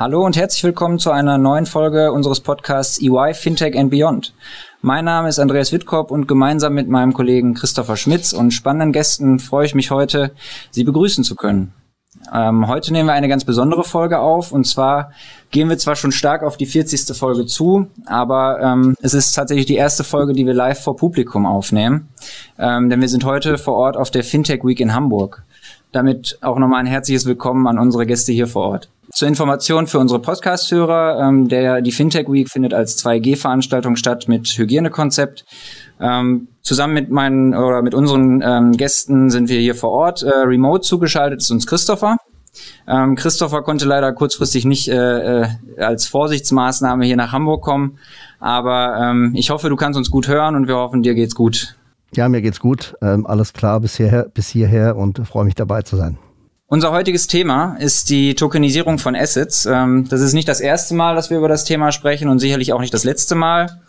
Hallo und herzlich willkommen zu einer neuen Folge unseres Podcasts EY Fintech and Beyond. Mein Name ist Andreas Wittkop und gemeinsam mit meinem Kollegen Christopher Schmitz und spannenden Gästen freue ich mich heute, Sie begrüßen zu können. Ähm, heute nehmen wir eine ganz besondere Folge auf und zwar gehen wir zwar schon stark auf die 40. Folge zu, aber ähm, es ist tatsächlich die erste Folge, die wir live vor Publikum aufnehmen, ähm, denn wir sind heute vor Ort auf der Fintech Week in Hamburg. Damit auch nochmal ein herzliches Willkommen an unsere Gäste hier vor Ort. Zur Information für unsere Podcast-Hörer, ähm, der, die Fintech Week findet als 2G-Veranstaltung statt mit Hygienekonzept. Ähm, zusammen mit meinen oder mit unseren ähm, Gästen sind wir hier vor Ort. Äh, remote zugeschaltet ist uns Christopher. Ähm, Christopher konnte leider kurzfristig nicht äh, äh, als Vorsichtsmaßnahme hier nach Hamburg kommen. Aber ähm, ich hoffe, du kannst uns gut hören und wir hoffen, dir geht's gut. Ja, mir geht's gut. Ähm, alles klar bis hierher, bis hierher und freue mich dabei zu sein. Unser heutiges Thema ist die Tokenisierung von Assets. Ähm, das ist nicht das erste Mal, dass wir über das Thema sprechen und sicherlich auch nicht das letzte Mal.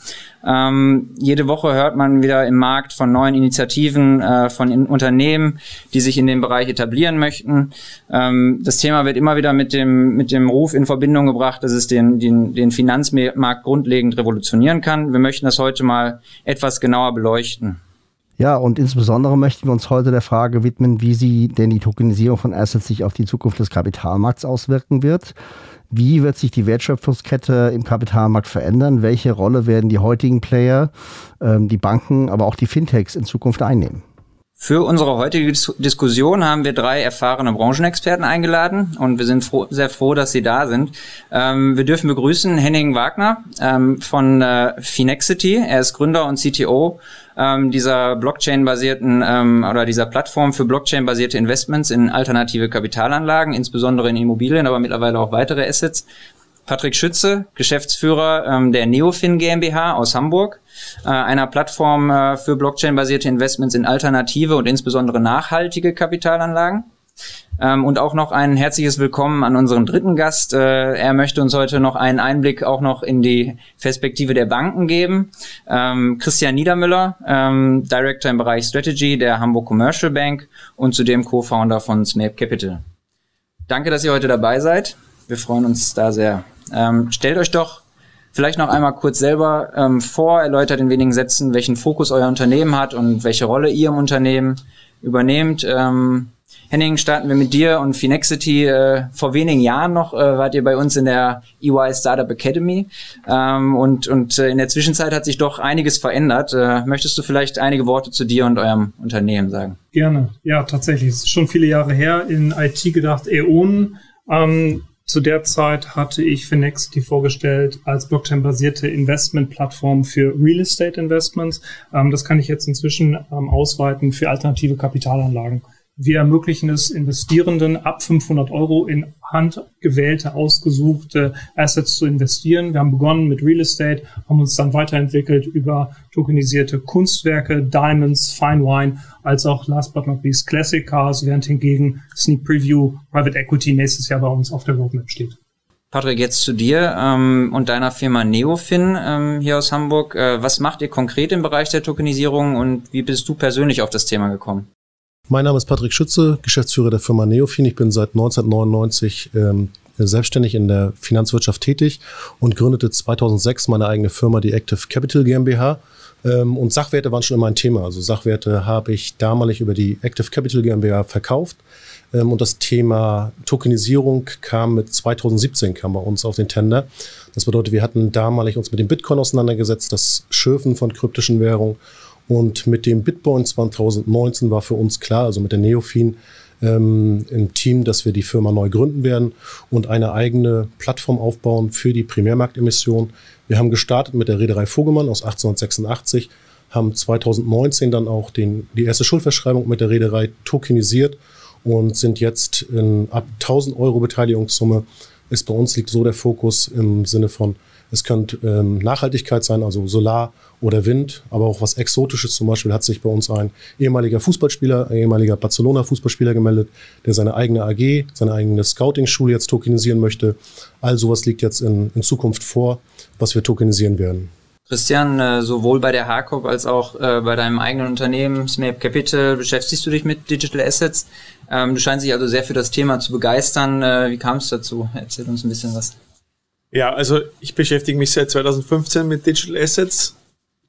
Ähm, jede Woche hört man wieder im Markt von neuen Initiativen, äh, von in Unternehmen, die sich in dem Bereich etablieren möchten. Ähm, das Thema wird immer wieder mit dem, mit dem Ruf in Verbindung gebracht, dass es den, den, den Finanzmarkt grundlegend revolutionieren kann. Wir möchten das heute mal etwas genauer beleuchten. Ja, und insbesondere möchten wir uns heute der Frage widmen, wie sie denn die Tokenisierung von Assets sich auf die Zukunft des Kapitalmarkts auswirken wird. Wie wird sich die Wertschöpfungskette im Kapitalmarkt verändern? Welche Rolle werden die heutigen Player, ähm, die Banken, aber auch die Fintechs in Zukunft einnehmen? Für unsere heutige Diskussion haben wir drei erfahrene Branchenexperten eingeladen und wir sind froh, sehr froh, dass sie da sind. Ähm, wir dürfen begrüßen Henning Wagner ähm, von äh, Finexity. Er ist Gründer und CTO ähm, dieser Blockchain-basierten ähm, oder dieser Plattform für Blockchain-basierte Investments in alternative Kapitalanlagen, insbesondere in Immobilien, aber mittlerweile auch weitere Assets. Patrick Schütze, Geschäftsführer ähm, der Neofin GmbH aus Hamburg äh, einer Plattform äh, für Blockchain-basierte Investments in alternative und insbesondere nachhaltige Kapitalanlagen. Ähm, und auch noch ein herzliches Willkommen an unseren dritten Gast. Äh, er möchte uns heute noch einen Einblick auch noch in die Perspektive der Banken geben. Ähm, Christian Niedermüller, ähm, Director im Bereich Strategy der Hamburg Commercial Bank und zudem Co-Founder von SMAP Capital. Danke, dass ihr heute dabei seid. Wir freuen uns da sehr. Ähm, stellt euch doch Vielleicht noch einmal kurz selber ähm, vor, erläutert in wenigen Sätzen, welchen Fokus euer Unternehmen hat und welche Rolle ihr im Unternehmen übernehmt. Ähm, Henning, starten wir mit dir und Finexity. Äh, vor wenigen Jahren noch äh, wart ihr bei uns in der EY Startup Academy ähm, und, und äh, in der Zwischenzeit hat sich doch einiges verändert. Äh, möchtest du vielleicht einige Worte zu dir und eurem Unternehmen sagen? Gerne. Ja, tatsächlich. Es ist schon viele Jahre her. In IT gedacht, Äonen. Ähm, zu der Zeit hatte ich Finexity vorgestellt als Blockchain-basierte Investment-Plattform für Real Estate Investments. Ähm, das kann ich jetzt inzwischen ähm, ausweiten für alternative Kapitalanlagen. Wir ermöglichen es Investierenden ab 500 Euro in handgewählte, ausgesuchte Assets zu investieren. Wir haben begonnen mit Real Estate, haben uns dann weiterentwickelt über tokenisierte Kunstwerke, Diamonds, Fine Wine, als auch last but not least Classic Cars, während hingegen Sneak Preview Private Equity nächstes Jahr bei uns auf der Roadmap steht. Patrick, jetzt zu dir ähm, und deiner Firma Neofin ähm, hier aus Hamburg. Äh, was macht ihr konkret im Bereich der Tokenisierung und wie bist du persönlich auf das Thema gekommen? Mein Name ist Patrick Schütze, Geschäftsführer der Firma Neofin. Ich bin seit 1999 ähm, selbstständig in der Finanzwirtschaft tätig und gründete 2006 meine eigene Firma, die Active Capital GmbH. Ähm, und Sachwerte waren schon immer ein Thema. Also Sachwerte habe ich damalig über die Active Capital GmbH verkauft. Ähm, und das Thema Tokenisierung kam mit 2017 kam bei uns auf den Tender. Das bedeutet, wir hatten damalig uns mit dem Bitcoin auseinandergesetzt, das Schürfen von kryptischen Währungen und mit dem Bitcoin 2019 war für uns klar, also mit der Neofin ähm, im Team, dass wir die Firma neu gründen werden und eine eigene Plattform aufbauen für die Primärmarktemission. Wir haben gestartet mit der Reederei Vogelmann aus 1886, haben 2019 dann auch den, die erste Schuldverschreibung mit der Reederei tokenisiert und sind jetzt in, ab 1000 Euro Beteiligungssumme ist bei uns liegt so der Fokus im Sinne von Es könnte ähm, Nachhaltigkeit sein, also Solar oder Wind, aber auch was Exotisches. Zum Beispiel hat sich bei uns ein ehemaliger Fußballspieler, ein ehemaliger Barcelona-Fußballspieler gemeldet, der seine eigene AG, seine eigene Scouting-Schule jetzt tokenisieren möchte. All sowas liegt jetzt in, in Zukunft vor, was wir tokenisieren werden. Christian, äh, sowohl bei der HACOP als auch äh, bei deinem eigenen Unternehmen Smape Capital beschäftigst du dich mit Digital Assets. Ähm, du scheinst dich also sehr für das Thema zu begeistern. Äh, wie kam es dazu? Erzähl uns ein bisschen was. Ja, also ich beschäftige mich seit 2015 mit Digital Assets,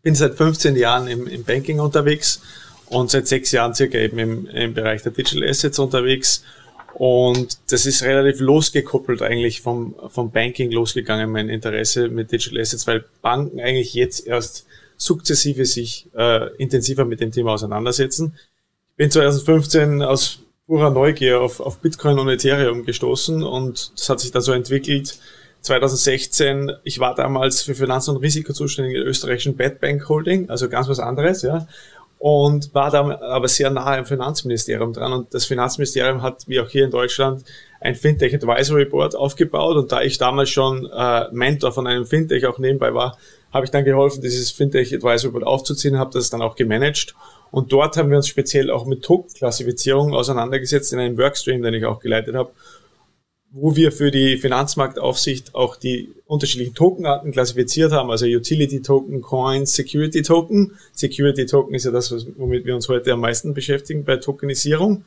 bin seit 15 Jahren im, im Banking unterwegs und seit sechs Jahren circa eben im, im Bereich der Digital Assets unterwegs und das ist relativ losgekoppelt eigentlich vom, vom Banking losgegangen, mein Interesse mit Digital Assets, weil Banken eigentlich jetzt erst sukzessive sich äh, intensiver mit dem Thema auseinandersetzen. Ich bin 2015 aus purer Neugier auf, auf Bitcoin und Ethereum gestoßen und das hat sich dann so entwickelt. 2016, ich war damals für Finanz- und Risiko zuständig in der österreichischen Bad Bank Holding, also ganz was anderes, ja und war da aber sehr nahe am Finanzministerium dran. Und das Finanzministerium hat, wie auch hier in Deutschland, ein Fintech Advisory Board aufgebaut. Und da ich damals schon äh, Mentor von einem Fintech auch nebenbei war, habe ich dann geholfen, dieses Fintech Advisory Board aufzuziehen, habe das dann auch gemanagt. Und dort haben wir uns speziell auch mit Token-Klassifizierung auseinandergesetzt in einem Workstream, den ich auch geleitet habe wo wir für die Finanzmarktaufsicht auch die unterschiedlichen Tokenarten klassifiziert haben, also Utility Token, Coins, Security Token. Security Token ist ja das, womit wir uns heute am meisten beschäftigen bei Tokenisierung.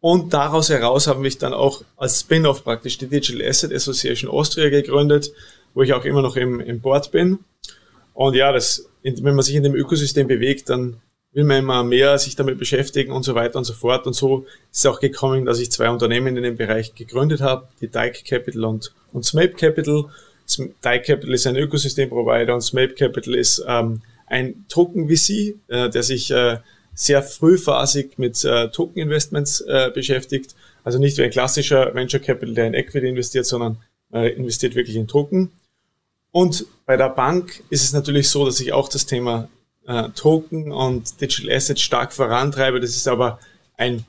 Und daraus heraus haben wir dann auch als Spin-off praktisch die Digital Asset Association Austria gegründet, wo ich auch immer noch im, im Board bin. Und ja, das, wenn man sich in dem Ökosystem bewegt, dann will man immer mehr sich damit beschäftigen und so weiter und so fort. Und so ist es auch gekommen, dass ich zwei Unternehmen in dem Bereich gegründet habe, die Dike Capital und, und Smape Capital. Dike Capital ist ein Ökosystemprovider und Smape Capital ist ähm, ein Token-VC, äh, der sich äh, sehr frühphasig mit äh, Token-Investments äh, beschäftigt. Also nicht wie ein klassischer Venture Capital, der in Equity investiert, sondern äh, investiert wirklich in Token. Und bei der Bank ist es natürlich so, dass ich auch das Thema äh, Token und Digital Assets stark vorantreibe. Das ist aber ein,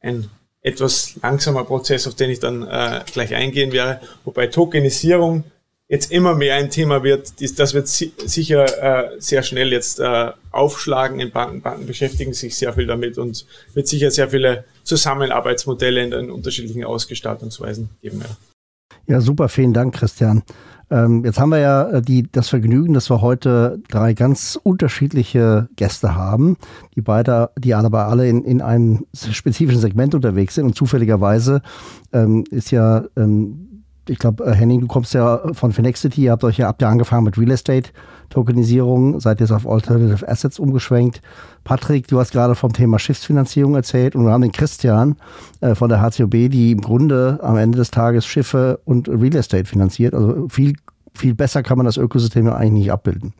ein etwas langsamer Prozess, auf den ich dann äh, gleich eingehen werde. Wobei Tokenisierung jetzt immer mehr ein Thema wird. Das wird si sicher äh, sehr schnell jetzt äh, aufschlagen in Banken. Banken beschäftigen sich sehr viel damit und wird sicher sehr viele Zusammenarbeitsmodelle in den unterschiedlichen Ausgestaltungsweisen geben. Ja, ja super, vielen Dank, Christian. Ähm, jetzt haben wir ja äh, die, das Vergnügen, dass wir heute drei ganz unterschiedliche Gäste haben, die beide, die aber alle in, in einem spezifischen Segment unterwegs sind. Und zufälligerweise ähm, ist ja ähm, ich glaube, äh, Henning, du kommst ja von Finexity, ihr habt euch ja, habt ja angefangen mit Real Estate Tokenisierung, seid jetzt auf Alternative Assets umgeschwenkt. Patrick, du hast gerade vom Thema Schiffsfinanzierung erzählt und wir haben den Christian äh, von der HCOB, die im Grunde am Ende des Tages Schiffe und Real Estate finanziert. Also viel, viel besser kann man das Ökosystem ja eigentlich nicht abbilden.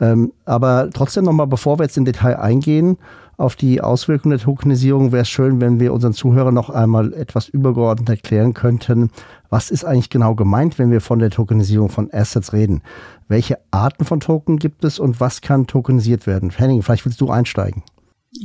Ähm, aber trotzdem nochmal, bevor wir jetzt im Detail eingehen, auf die Auswirkungen der Tokenisierung wäre es schön, wenn wir unseren Zuhörern noch einmal etwas übergeordnet erklären könnten, was ist eigentlich genau gemeint, wenn wir von der Tokenisierung von Assets reden. Welche Arten von Token gibt es und was kann tokenisiert werden? Henning, vielleicht willst du einsteigen.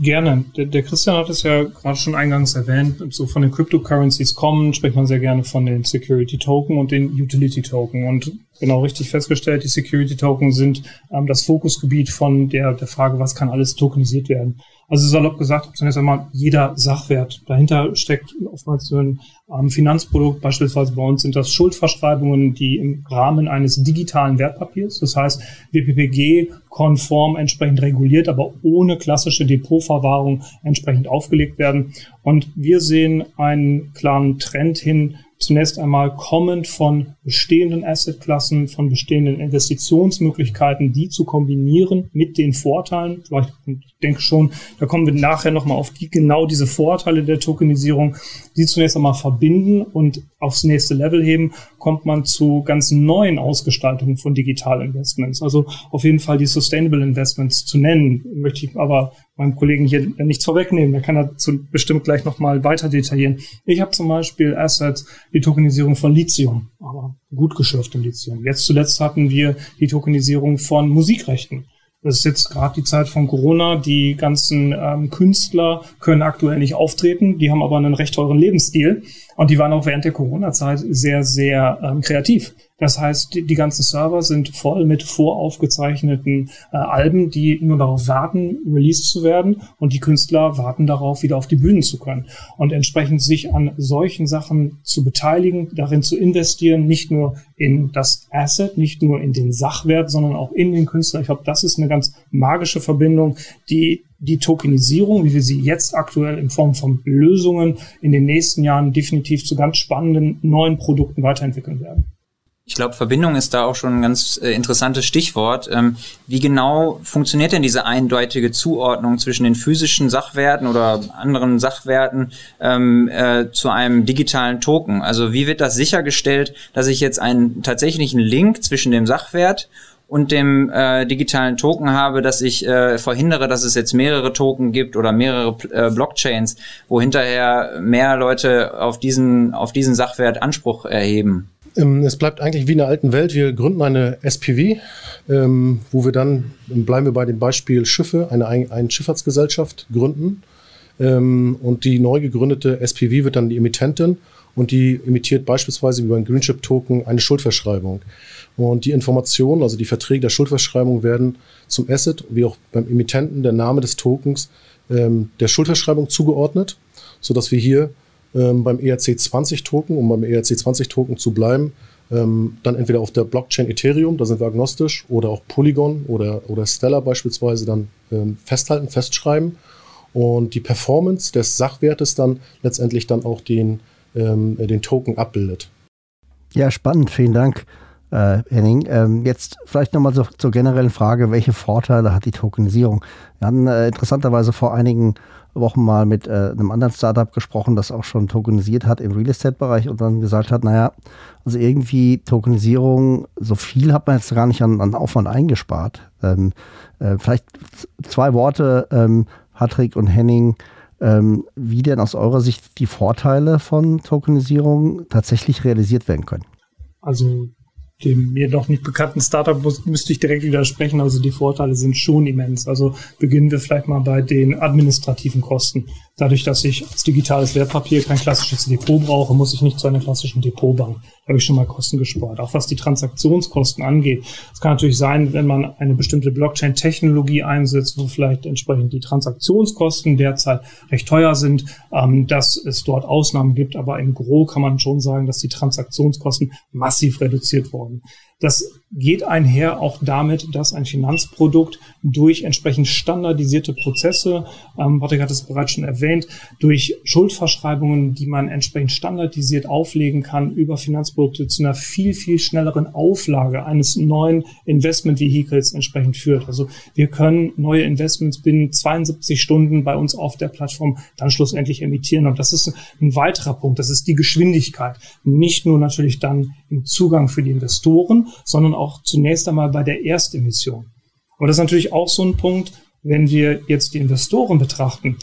Gerne. Der, der, Christian hat es ja gerade schon eingangs erwähnt. So von den Cryptocurrencies kommen, spricht man sehr gerne von den Security Token und den Utility Token. Und genau richtig festgestellt, die Security Token sind ähm, das Fokusgebiet von der, der Frage, was kann alles tokenisiert werden. Also salopp gesagt, zunächst einmal jeder Sachwert. Dahinter steckt oftmals so ein ähm, Finanzprodukt. Beispielsweise bei uns sind das Schuldverschreibungen, die im Rahmen eines digitalen Wertpapiers, das heißt WPPG-konform entsprechend reguliert, aber ohne klassische Depotverwahrung entsprechend aufgelegt werden. Und wir sehen einen klaren Trend hin zunächst einmal kommend von bestehenden Assetklassen, von bestehenden Investitionsmöglichkeiten, die zu kombinieren mit den Vorteilen. Vielleicht, ich denke schon, da kommen wir nachher nochmal auf die, genau diese Vorteile der Tokenisierung, die zunächst einmal verbinden und aufs nächste Level heben, kommt man zu ganz neuen Ausgestaltungen von Digitalinvestments. Also auf jeden Fall die Sustainable Investments zu nennen, möchte ich aber meinem Kollegen hier nichts vorwegnehmen. Der kann dazu bestimmt gleich nochmal weiter detaillieren. Ich habe zum Beispiel Assets, die Tokenisierung von Lithium, aber gut geschürftem Lithium. Jetzt zuletzt hatten wir die Tokenisierung von Musikrechten. Das ist jetzt gerade die Zeit von Corona. Die ganzen ähm, Künstler können aktuell nicht auftreten. Die haben aber einen recht teuren Lebensstil. Und die waren auch während der Corona-Zeit sehr, sehr ähm, kreativ. Das heißt, die, die, ganzen Server sind voll mit voraufgezeichneten äh, Alben, die nur darauf warten, released zu werden. Und die Künstler warten darauf, wieder auf die Bühnen zu können. Und entsprechend sich an solchen Sachen zu beteiligen, darin zu investieren, nicht nur in das Asset, nicht nur in den Sachwert, sondern auch in den Künstler. Ich glaube, das ist eine ganz magische Verbindung, die die Tokenisierung, wie wir sie jetzt aktuell in Form von Lösungen in den nächsten Jahren definitiv zu ganz spannenden neuen Produkten weiterentwickeln werden. Ich glaube, Verbindung ist da auch schon ein ganz äh, interessantes Stichwort. Ähm, wie genau funktioniert denn diese eindeutige Zuordnung zwischen den physischen Sachwerten oder anderen Sachwerten ähm, äh, zu einem digitalen Token? Also wie wird das sichergestellt, dass ich jetzt einen tatsächlichen Link zwischen dem Sachwert und dem äh, digitalen Token habe, dass ich äh, verhindere, dass es jetzt mehrere Token gibt oder mehrere äh, Blockchains, wo hinterher mehr Leute auf diesen, auf diesen Sachwert Anspruch erheben. Ähm, es bleibt eigentlich wie in der alten Welt. Wir gründen eine SPV, ähm, wo wir dann, bleiben wir bei dem Beispiel Schiffe, eine, eine Schifffahrtsgesellschaft gründen. Ähm, und die neu gegründete SPV wird dann die Emittentin und die emittiert beispielsweise wie beim Greenship Token eine Schuldverschreibung. Und die Informationen, also die Verträge der Schuldverschreibung werden zum Asset, wie auch beim Emittenten, der Name des Tokens ähm, der Schuldverschreibung zugeordnet, sodass wir hier ähm, beim ERC20-Token, um beim ERC20-Token zu bleiben, ähm, dann entweder auf der Blockchain Ethereum, da sind wir agnostisch, oder auch Polygon oder, oder Stellar beispielsweise dann ähm, festhalten, festschreiben und die Performance des Sachwertes dann letztendlich dann auch den, ähm, den Token abbildet. Ja, spannend, vielen Dank. Äh, Henning, ähm, jetzt vielleicht nochmal so, zur generellen Frage, welche Vorteile hat die Tokenisierung? Wir hatten äh, interessanterweise vor einigen Wochen mal mit äh, einem anderen Startup gesprochen, das auch schon tokenisiert hat im Real Estate-Bereich und dann gesagt hat, naja, also irgendwie Tokenisierung, so viel hat man jetzt gar nicht an, an Aufwand eingespart. Ähm, äh, vielleicht zwei Worte, ähm, Patrick und Henning, ähm, wie denn aus eurer Sicht die Vorteile von Tokenisierung tatsächlich realisiert werden können. Also dem mir noch nicht bekannten Startup muss, müsste ich direkt widersprechen. Also die Vorteile sind schon immens. Also beginnen wir vielleicht mal bei den administrativen Kosten. Dadurch, dass ich als digitales Wertpapier kein klassisches Depot brauche, muss ich nicht zu einer klassischen Depotbank. Da habe ich schon mal Kosten gespart. Auch was die Transaktionskosten angeht. Es kann natürlich sein, wenn man eine bestimmte Blockchain-Technologie einsetzt, wo vielleicht entsprechend die Transaktionskosten derzeit recht teuer sind, ähm, dass es dort Ausnahmen gibt. Aber im Gro kann man schon sagen, dass die Transaktionskosten massiv reduziert wurden. Das geht einher auch damit, dass ein Finanzprodukt durch entsprechend standardisierte Prozesse, ähm, Patrick hat es bereits schon erwähnt, durch Schuldverschreibungen, die man entsprechend standardisiert auflegen kann, über Finanzprodukte zu einer viel, viel schnelleren Auflage eines neuen Investment-Vehicles entsprechend führt. Also wir können neue Investments binnen 72 Stunden bei uns auf der Plattform dann schlussendlich emittieren. Und das ist ein weiterer Punkt, das ist die Geschwindigkeit. Nicht nur natürlich dann im Zugang für die Investoren, sondern auch zunächst einmal bei der Erstemission. Aber das ist natürlich auch so ein Punkt, wenn wir jetzt die Investoren betrachten.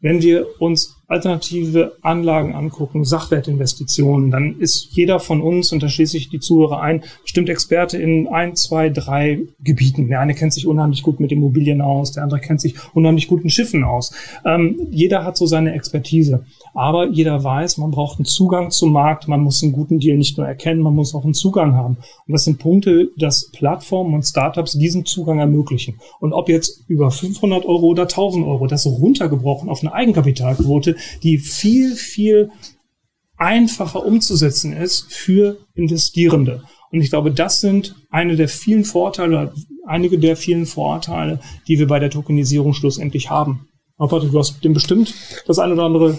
Wenn wir uns alternative Anlagen angucken, Sachwertinvestitionen, dann ist jeder von uns, und da schließe ich die Zuhörer ein, bestimmt Experte in ein, zwei, drei Gebieten. Der eine kennt sich unheimlich gut mit Immobilien aus, der andere kennt sich unheimlich gut mit Schiffen aus. Ähm, jeder hat so seine Expertise. Aber jeder weiß, man braucht einen Zugang zum Markt, man muss einen guten Deal nicht nur erkennen, man muss auch einen Zugang haben. Und das sind Punkte, dass Plattformen und Startups diesen Zugang ermöglichen. Und ob jetzt über 500 Euro oder 1000 Euro, das runtergebrochen auf eine Eigenkapitalquote, die viel, viel einfacher umzusetzen ist für Investierende. Und ich glaube, das sind eine der vielen Vorteile, einige der vielen Vorteile, die wir bei der Tokenisierung schlussendlich haben. Aber Patrick, du hast dem bestimmt das eine oder andere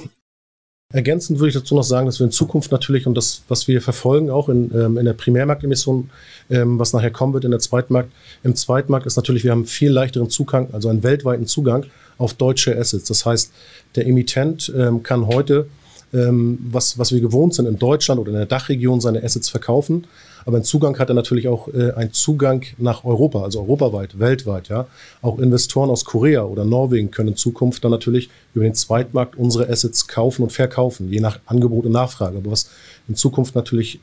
Ergänzend würde ich dazu noch sagen, dass wir in Zukunft natürlich und das, was wir verfolgen, auch in, ähm, in der Primärmarktemission, ähm, was nachher kommen wird in der Zweitmarkt, im Zweitmarkt ist natürlich, wir haben viel leichteren Zugang, also einen weltweiten Zugang auf deutsche Assets. Das heißt, der Emittent ähm, kann heute, ähm, was, was wir gewohnt sind, in Deutschland oder in der Dachregion seine Assets verkaufen, aber einen Zugang hat er natürlich auch äh, einen Zugang nach Europa, also europaweit, weltweit. Ja, auch Investoren aus Korea oder Norwegen können in Zukunft dann natürlich über den Zweitmarkt unsere Assets kaufen und verkaufen, je nach Angebot und Nachfrage. Aber was in Zukunft natürlich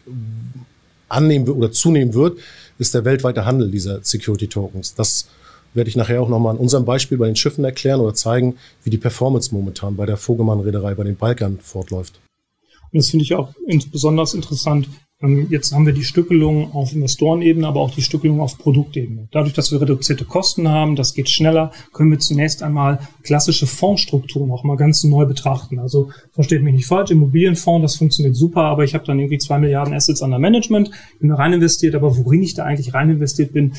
annehmen oder zunehmen wird, ist der weltweite Handel dieser Security Tokens. Das werde ich nachher auch nochmal an unserem Beispiel bei den Schiffen erklären oder zeigen, wie die Performance momentan bei der Vogelmann-Reederei, bei den Balkan fortläuft. Und das finde ich auch besonders interessant, jetzt haben wir die Stückelung auf Investorenebene, aber auch die Stückelung auf Produktebene. Dadurch, dass wir reduzierte Kosten haben, das geht schneller, können wir zunächst einmal klassische Fondsstrukturen auch mal ganz neu betrachten. Also versteht mich nicht falsch, Immobilienfonds, das funktioniert super, aber ich habe dann irgendwie zwei Milliarden Assets under Management, bin da rein investiert, aber worin ich da eigentlich rein investiert bin,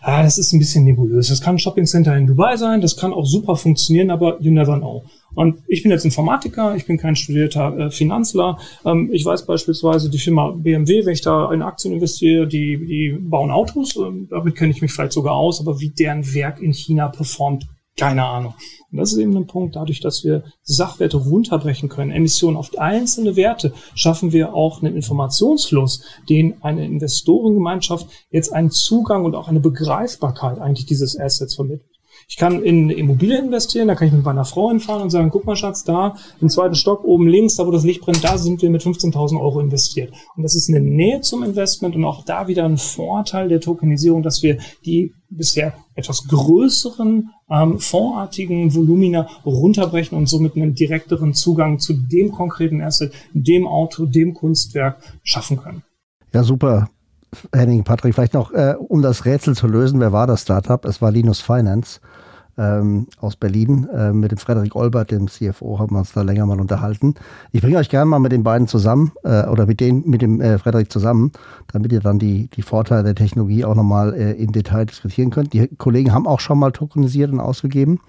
ah, das ist ein bisschen nebulös. Das kann ein Shoppingcenter in Dubai sein, das kann auch super funktionieren, aber you never know. Und ich bin jetzt Informatiker, ich bin kein studierter äh, Finanzler. Ähm, ich weiß beispielsweise die Firma BMW, wenn ich da in Aktien investiere, die, die bauen Autos. Ähm, damit kenne ich mich vielleicht sogar aus, aber wie deren Werk in China performt, keine Ahnung. Und das ist eben ein Punkt, dadurch, dass wir Sachwerte runterbrechen können, Emissionen auf einzelne Werte, schaffen wir auch einen Informationsfluss, den eine Investorengemeinschaft jetzt einen Zugang und auch eine Begreifbarkeit eigentlich dieses Assets vermittelt. Ich kann in Immobilien investieren, da kann ich mit meiner Frau hinfahren und sagen, guck mal Schatz, da im zweiten Stock oben links, da wo das Licht brennt, da sind wir mit 15.000 Euro investiert. Und das ist eine Nähe zum Investment und auch da wieder ein Vorteil der Tokenisierung, dass wir die bisher etwas größeren ähm, fondsartigen Volumina runterbrechen und somit einen direkteren Zugang zu dem konkreten Asset, dem Auto, dem Kunstwerk schaffen können. Ja, super. Henning, Patrick, vielleicht noch, äh, um das Rätsel zu lösen, wer war das Startup? Es war Linus Finance ähm, aus Berlin. Äh, mit dem Frederik Olbert, dem CFO, haben wir uns da länger mal unterhalten. Ich bringe euch gerne mal mit den beiden zusammen äh, oder mit, den, mit dem äh, Frederik zusammen, damit ihr dann die, die Vorteile der Technologie auch nochmal äh, im Detail diskutieren könnt. Die Kollegen haben auch schon mal tokenisiert und ausgegeben.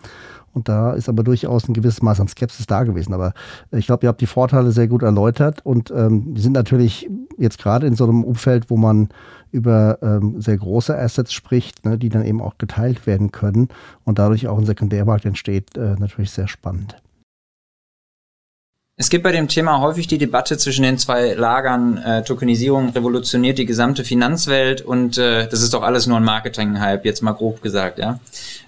Und da ist aber durchaus ein gewisses Maß an Skepsis da gewesen. Aber ich glaube, ihr habt die Vorteile sehr gut erläutert und ähm, die sind natürlich jetzt gerade in so einem Umfeld, wo man über ähm, sehr große Assets spricht, ne, die dann eben auch geteilt werden können und dadurch auch ein Sekundärmarkt entsteht, äh, natürlich sehr spannend. Es gibt bei dem Thema häufig die Debatte zwischen den zwei Lagern, äh, Tokenisierung revolutioniert die gesamte Finanzwelt und äh, das ist doch alles nur ein Marketing-Hype, jetzt mal grob gesagt, ja.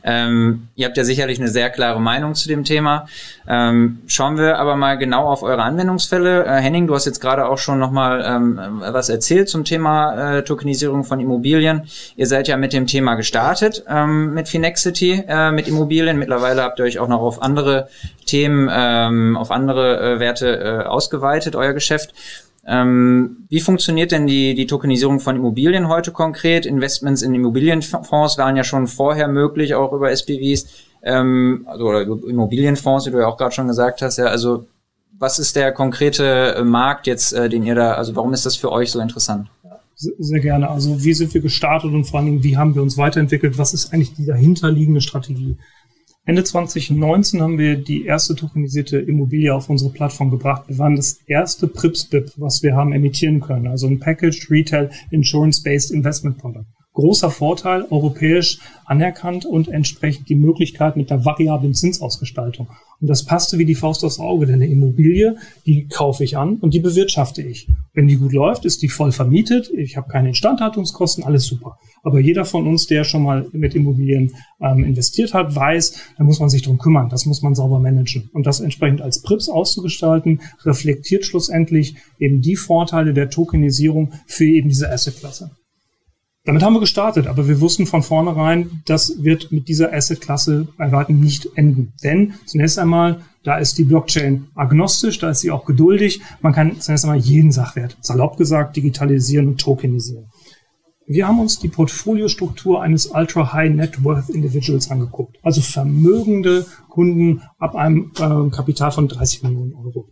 Ähm, ihr habt ja sicherlich eine sehr klare Meinung zu dem Thema. Ähm, schauen wir aber mal genau auf eure Anwendungsfälle. Äh, Henning, du hast jetzt gerade auch schon nochmal ähm, was erzählt zum Thema äh, Tokenisierung von Immobilien. Ihr seid ja mit dem Thema gestartet, ähm, mit Finexity, äh, mit Immobilien. Mittlerweile habt ihr euch auch noch auf andere Themen, ähm, auf andere äh, Werte äh, ausgeweitet, euer Geschäft. Ähm, wie funktioniert denn die, die Tokenisierung von Immobilien heute konkret? Investments in Immobilienfonds waren ja schon vorher möglich, auch über SPVs, ähm, also oder Immobilienfonds, wie du ja auch gerade schon gesagt hast. Ja, also was ist der konkrete äh, Markt jetzt, äh, den ihr da, also warum ist das für euch so interessant? Sehr gerne. Also wie sind wir gestartet und vor allen Dingen, wie haben wir uns weiterentwickelt? Was ist eigentlich die dahinterliegende Strategie? Ende 2019 haben wir die erste tokenisierte Immobilie auf unsere Plattform gebracht. Wir waren das erste PRIPS-BIP, was wir haben emittieren können, also ein Packaged Retail Insurance-Based Investment Product. Großer Vorteil, europäisch anerkannt und entsprechend die Möglichkeit mit der variablen Zinsausgestaltung. Und das passte wie die Faust aufs Auge, denn eine Immobilie, die kaufe ich an und die bewirtschafte ich. Wenn die gut läuft, ist die voll vermietet, ich habe keine Instandhaltungskosten, alles super. Aber jeder von uns, der schon mal mit Immobilien ähm, investiert hat, weiß, da muss man sich drum kümmern, das muss man sauber managen. Und das entsprechend als PRIPS auszugestalten, reflektiert schlussendlich eben die Vorteile der Tokenisierung für eben diese Assetklasse. Damit haben wir gestartet, aber wir wussten von vornherein, das wird mit dieser Asset-Klasse weitem nicht enden. Denn zunächst einmal, da ist die Blockchain agnostisch, da ist sie auch geduldig. Man kann zunächst einmal jeden Sachwert, salopp gesagt, digitalisieren und tokenisieren. Wir haben uns die Portfoliostruktur eines Ultra High Net Worth Individuals angeguckt, also vermögende Kunden ab einem äh, Kapital von 30 Millionen Euro.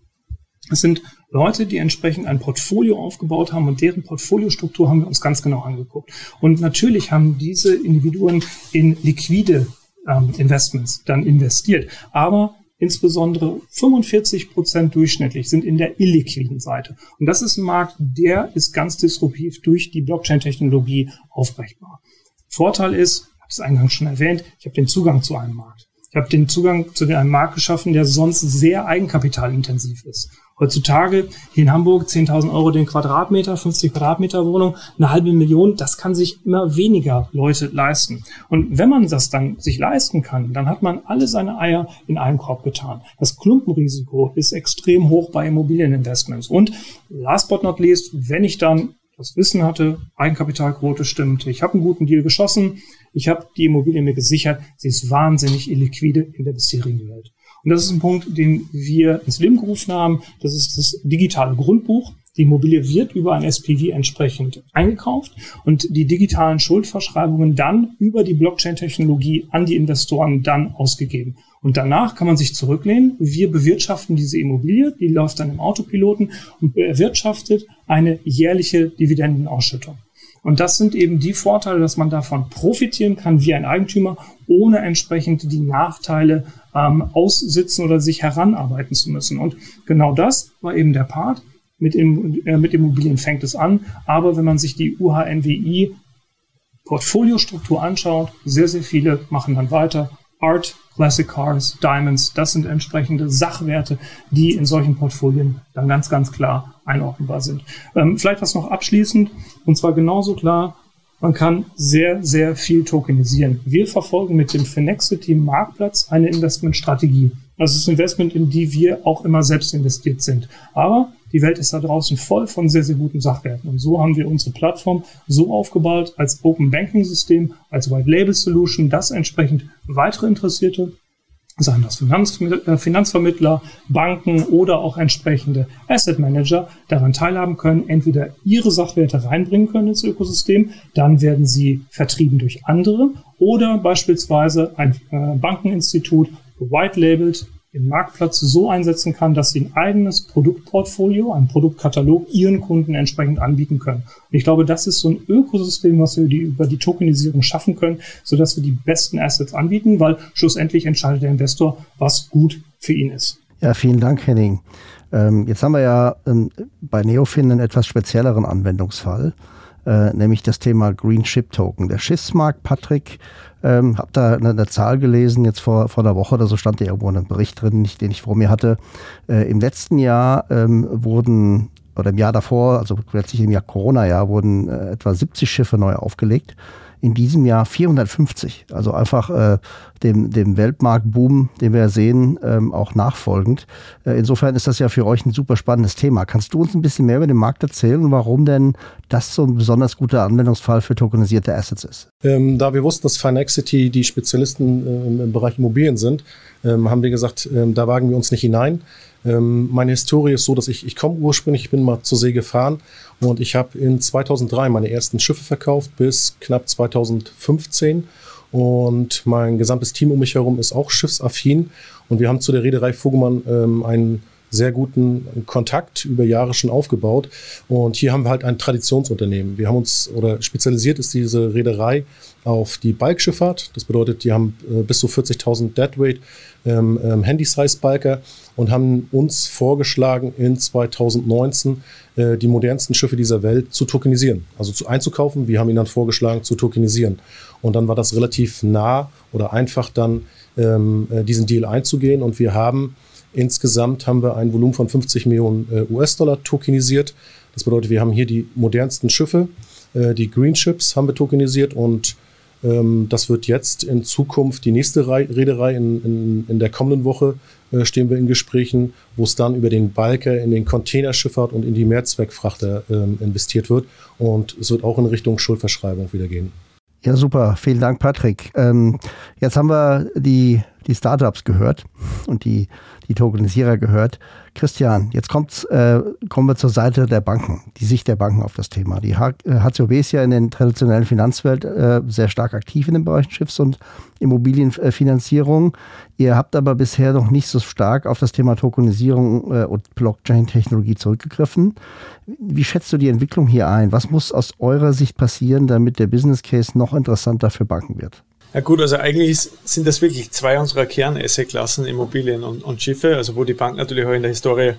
Es sind Leute, die entsprechend ein Portfolio aufgebaut haben und deren Portfoliostruktur haben wir uns ganz genau angeguckt. Und natürlich haben diese Individuen in liquide ähm, Investments dann investiert. Aber insbesondere 45 Prozent durchschnittlich sind in der illiquiden Seite. Und das ist ein Markt, der ist ganz disruptiv durch die Blockchain-Technologie aufbrechbar. Vorteil ist, ich habe es eingangs schon erwähnt, ich habe den Zugang zu einem Markt. Ich habe den Zugang zu einem Markt geschaffen, der sonst sehr eigenkapitalintensiv ist. Heutzutage hier in Hamburg 10.000 Euro den Quadratmeter, 50 Quadratmeter Wohnung, eine halbe Million, das kann sich immer weniger Leute leisten. Und wenn man das dann sich leisten kann, dann hat man alle seine Eier in einen Korb getan. Das Klumpenrisiko ist extrem hoch bei Immobilieninvestments. Und last but not least, wenn ich dann das Wissen hatte, Eigenkapitalquote stimmte, ich habe einen guten Deal geschossen, ich habe die Immobilie mir gesichert, sie ist wahnsinnig illiquide in der bisherigen Welt. Und das ist ein Punkt, den wir ins Leben gerufen haben. Das ist das digitale Grundbuch. Die Immobilie wird über ein SPV entsprechend eingekauft und die digitalen Schuldverschreibungen dann über die Blockchain-Technologie an die Investoren dann ausgegeben. Und danach kann man sich zurücklehnen. Wir bewirtschaften diese Immobilie, die läuft dann im Autopiloten und erwirtschaftet eine jährliche Dividendenausschüttung. Und das sind eben die Vorteile, dass man davon profitieren kann wie ein Eigentümer, ohne entsprechend die Nachteile ähm, aussitzen oder sich heranarbeiten zu müssen. Und genau das war eben der Part. Mit, im, äh, mit Immobilien fängt es an. Aber wenn man sich die UHNWI Portfoliostruktur anschaut, sehr, sehr viele machen dann weiter. Art, Classic Cars, Diamonds, das sind entsprechende Sachwerte, die in solchen Portfolien dann ganz, ganz klar einordnbar sind. Ähm, vielleicht was noch abschließend, und zwar genauso klar, man kann sehr, sehr viel tokenisieren. Wir verfolgen mit dem Finexity Marktplatz eine Investmentstrategie. Das ist Investment, in die wir auch immer selbst investiert sind. Aber die Welt ist da draußen voll von sehr, sehr guten Sachwerten. Und so haben wir unsere Plattform so aufgebaut als Open Banking System, als White Label Solution, dass entsprechend weitere Interessierte seien das äh, Finanzvermittler, Banken oder auch entsprechende Asset Manager daran teilhaben können, entweder ihre Sachwerte reinbringen können ins Ökosystem, dann werden sie vertrieben durch andere oder beispielsweise ein äh, Bankeninstitut white labelt den Marktplatz so einsetzen kann, dass sie ein eigenes Produktportfolio, einen Produktkatalog ihren Kunden entsprechend anbieten können. Und ich glaube, das ist so ein Ökosystem, was wir über die Tokenisierung schaffen können, sodass wir die besten Assets anbieten, weil schlussendlich entscheidet der Investor, was gut für ihn ist. Ja, vielen Dank, Henning. Ähm, jetzt haben wir ja ähm, bei Neofin einen etwas spezielleren Anwendungsfall, äh, nämlich das Thema Green Ship Token. Der Schiffsmarkt, Patrick, ähm, habe da eine, eine, Zahl gelesen, jetzt vor, vor einer Woche oder so stand da irgendwo ein Bericht drin, nicht, den ich vor mir hatte. Äh, Im letzten Jahr ähm, wurden, oder im Jahr davor, also letztlich im Jahr Corona-Jahr, wurden äh, etwa 70 Schiffe neu aufgelegt in diesem Jahr 450. Also einfach äh, dem, dem Weltmarktboom, den wir sehen, ähm, auch nachfolgend. Äh, insofern ist das ja für euch ein super spannendes Thema. Kannst du uns ein bisschen mehr über den Markt erzählen und warum denn das so ein besonders guter Anwendungsfall für tokenisierte Assets ist? Ähm, da wir wussten, dass Finexity die Spezialisten äh, im Bereich Immobilien sind, ähm, haben wir gesagt, ähm, da wagen wir uns nicht hinein. Ähm, meine Historie ist so, dass ich, ich komme ursprünglich, ich bin mal zur See gefahren und ich habe in 2003 meine ersten Schiffe verkauft bis knapp 2015 und mein gesamtes Team um mich herum ist auch schiffsaffin und wir haben zu der Reederei Vogelmann ähm, einen sehr guten Kontakt über Jahre schon aufgebaut. Und hier haben wir halt ein Traditionsunternehmen. Wir haben uns, oder spezialisiert ist diese Reederei auf die Balkschifffahrt. Das bedeutet, die haben äh, bis zu 40.000 Deadweight ähm, ähm, Handy-Size-Balker und haben uns vorgeschlagen, in 2019 äh, die modernsten Schiffe dieser Welt zu tokenisieren, also zu, einzukaufen. Wir haben ihnen dann vorgeschlagen, zu tokenisieren. Und dann war das relativ nah oder einfach dann ähm, äh, diesen Deal einzugehen. Und wir haben insgesamt haben wir ein Volumen von 50 Millionen äh, US-Dollar tokenisiert. Das bedeutet, wir haben hier die modernsten Schiffe, äh, die Green Ships haben wir tokenisiert und das wird jetzt in Zukunft die nächste Reederei in, in, in der kommenden Woche äh, stehen wir in Gesprächen, wo es dann über den Balker in den Containerschifffahrt und in die Mehrzweckfrachter ähm, investiert wird. Und es wird auch in Richtung Schuldverschreibung wieder gehen. Ja, super. Vielen Dank, Patrick. Ähm, jetzt haben wir die, die Startups gehört und die die Tokenisierer gehört. Christian, jetzt kommt's, äh, kommen wir zur Seite der Banken, die Sicht der Banken auf das Thema. Die HCOB äh, ist ja in der traditionellen Finanzwelt äh, sehr stark aktiv in dem Bereich Schiffs- und Immobilienfinanzierung. Ihr habt aber bisher noch nicht so stark auf das Thema Tokenisierung äh, und Blockchain-Technologie zurückgegriffen. Wie schätzt du die Entwicklung hier ein? Was muss aus eurer Sicht passieren, damit der Business Case noch interessanter für Banken wird? Ja gut, also eigentlich sind das wirklich zwei unserer Kern-Asset-Klassen, Immobilien und, und, Schiffe, also wo die Bank natürlich auch in der Historie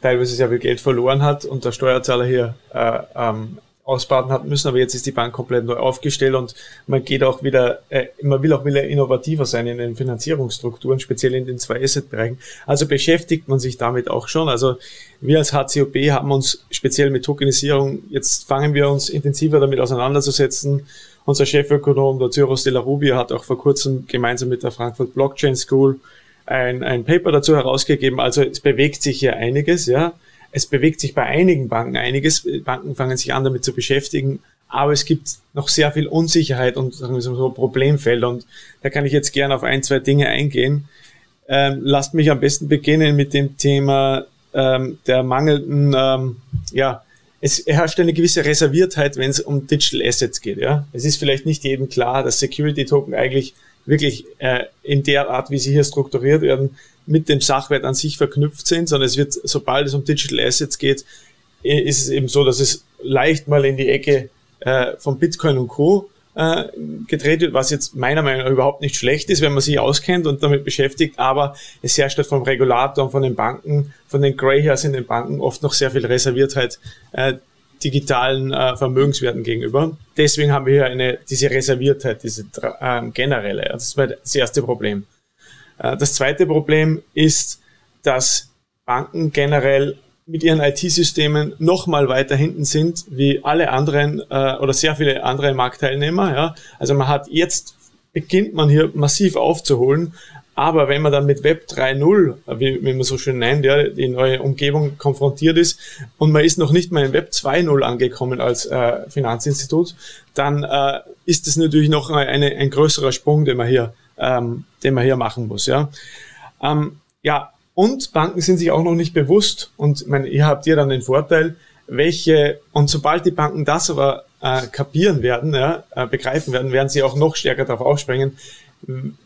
teilweise sehr viel Geld verloren hat und der Steuerzahler hier äh, ähm, ausbaden hat müssen, aber jetzt ist die Bank komplett neu aufgestellt und man geht auch wieder, äh, man will auch wieder innovativer sein in den Finanzierungsstrukturen, speziell in den zwei Asset-Bereichen. Also beschäftigt man sich damit auch schon. Also wir als HCOB haben uns speziell mit Tokenisierung, jetzt fangen wir uns intensiver damit auseinanderzusetzen, unser Chefökonom, der Cyrus de la Rubia, hat auch vor kurzem gemeinsam mit der Frankfurt Blockchain School ein, ein Paper dazu herausgegeben. Also es bewegt sich hier einiges, ja. Es bewegt sich bei einigen Banken einiges. Banken fangen sich an, damit zu beschäftigen. Aber es gibt noch sehr viel Unsicherheit und sagen wir so Problemfelder. Und da kann ich jetzt gerne auf ein, zwei Dinge eingehen. Ähm, lasst mich am besten beginnen mit dem Thema ähm, der mangelnden, ähm, ja, es herrscht eine gewisse Reserviertheit, wenn es um Digital Assets geht. Ja, es ist vielleicht nicht jedem klar, dass Security Token eigentlich wirklich äh, in der Art, wie sie hier strukturiert werden, mit dem Sachwert an sich verknüpft sind, sondern es wird, sobald es um Digital Assets geht, ist es eben so, dass es leicht mal in die Ecke äh, von Bitcoin und Co. Äh, gedreht wird, was jetzt meiner Meinung nach überhaupt nicht schlecht ist, wenn man sich auskennt und damit beschäftigt, aber es herrscht halt vom Regulator und von den Banken, von den Greyhairs in den Banken oft noch sehr viel Reserviertheit äh, digitalen äh, Vermögenswerten gegenüber. Deswegen haben wir hier eine, diese Reserviertheit, diese äh, generelle. Das ist das erste Problem. Äh, das zweite Problem ist, dass Banken generell mit ihren IT-Systemen noch mal weiter hinten sind wie alle anderen äh, oder sehr viele andere Marktteilnehmer. Ja. Also man hat jetzt beginnt man hier massiv aufzuholen, aber wenn man dann mit Web 3.0, wie, wie man so schön nennt, ja, die neue Umgebung konfrontiert ist und man ist noch nicht mal in Web 2.0 angekommen als äh, Finanzinstitut, dann äh, ist es natürlich noch eine, ein größerer Sprung, den man hier, ähm, den man hier machen muss. Ja, ähm, ja und Banken sind sich auch noch nicht bewusst und ich meine, ihr habt hier dann den Vorteil, welche, und sobald die Banken das aber äh, kapieren werden, ja, äh, begreifen werden, werden sie auch noch stärker darauf aufspringen,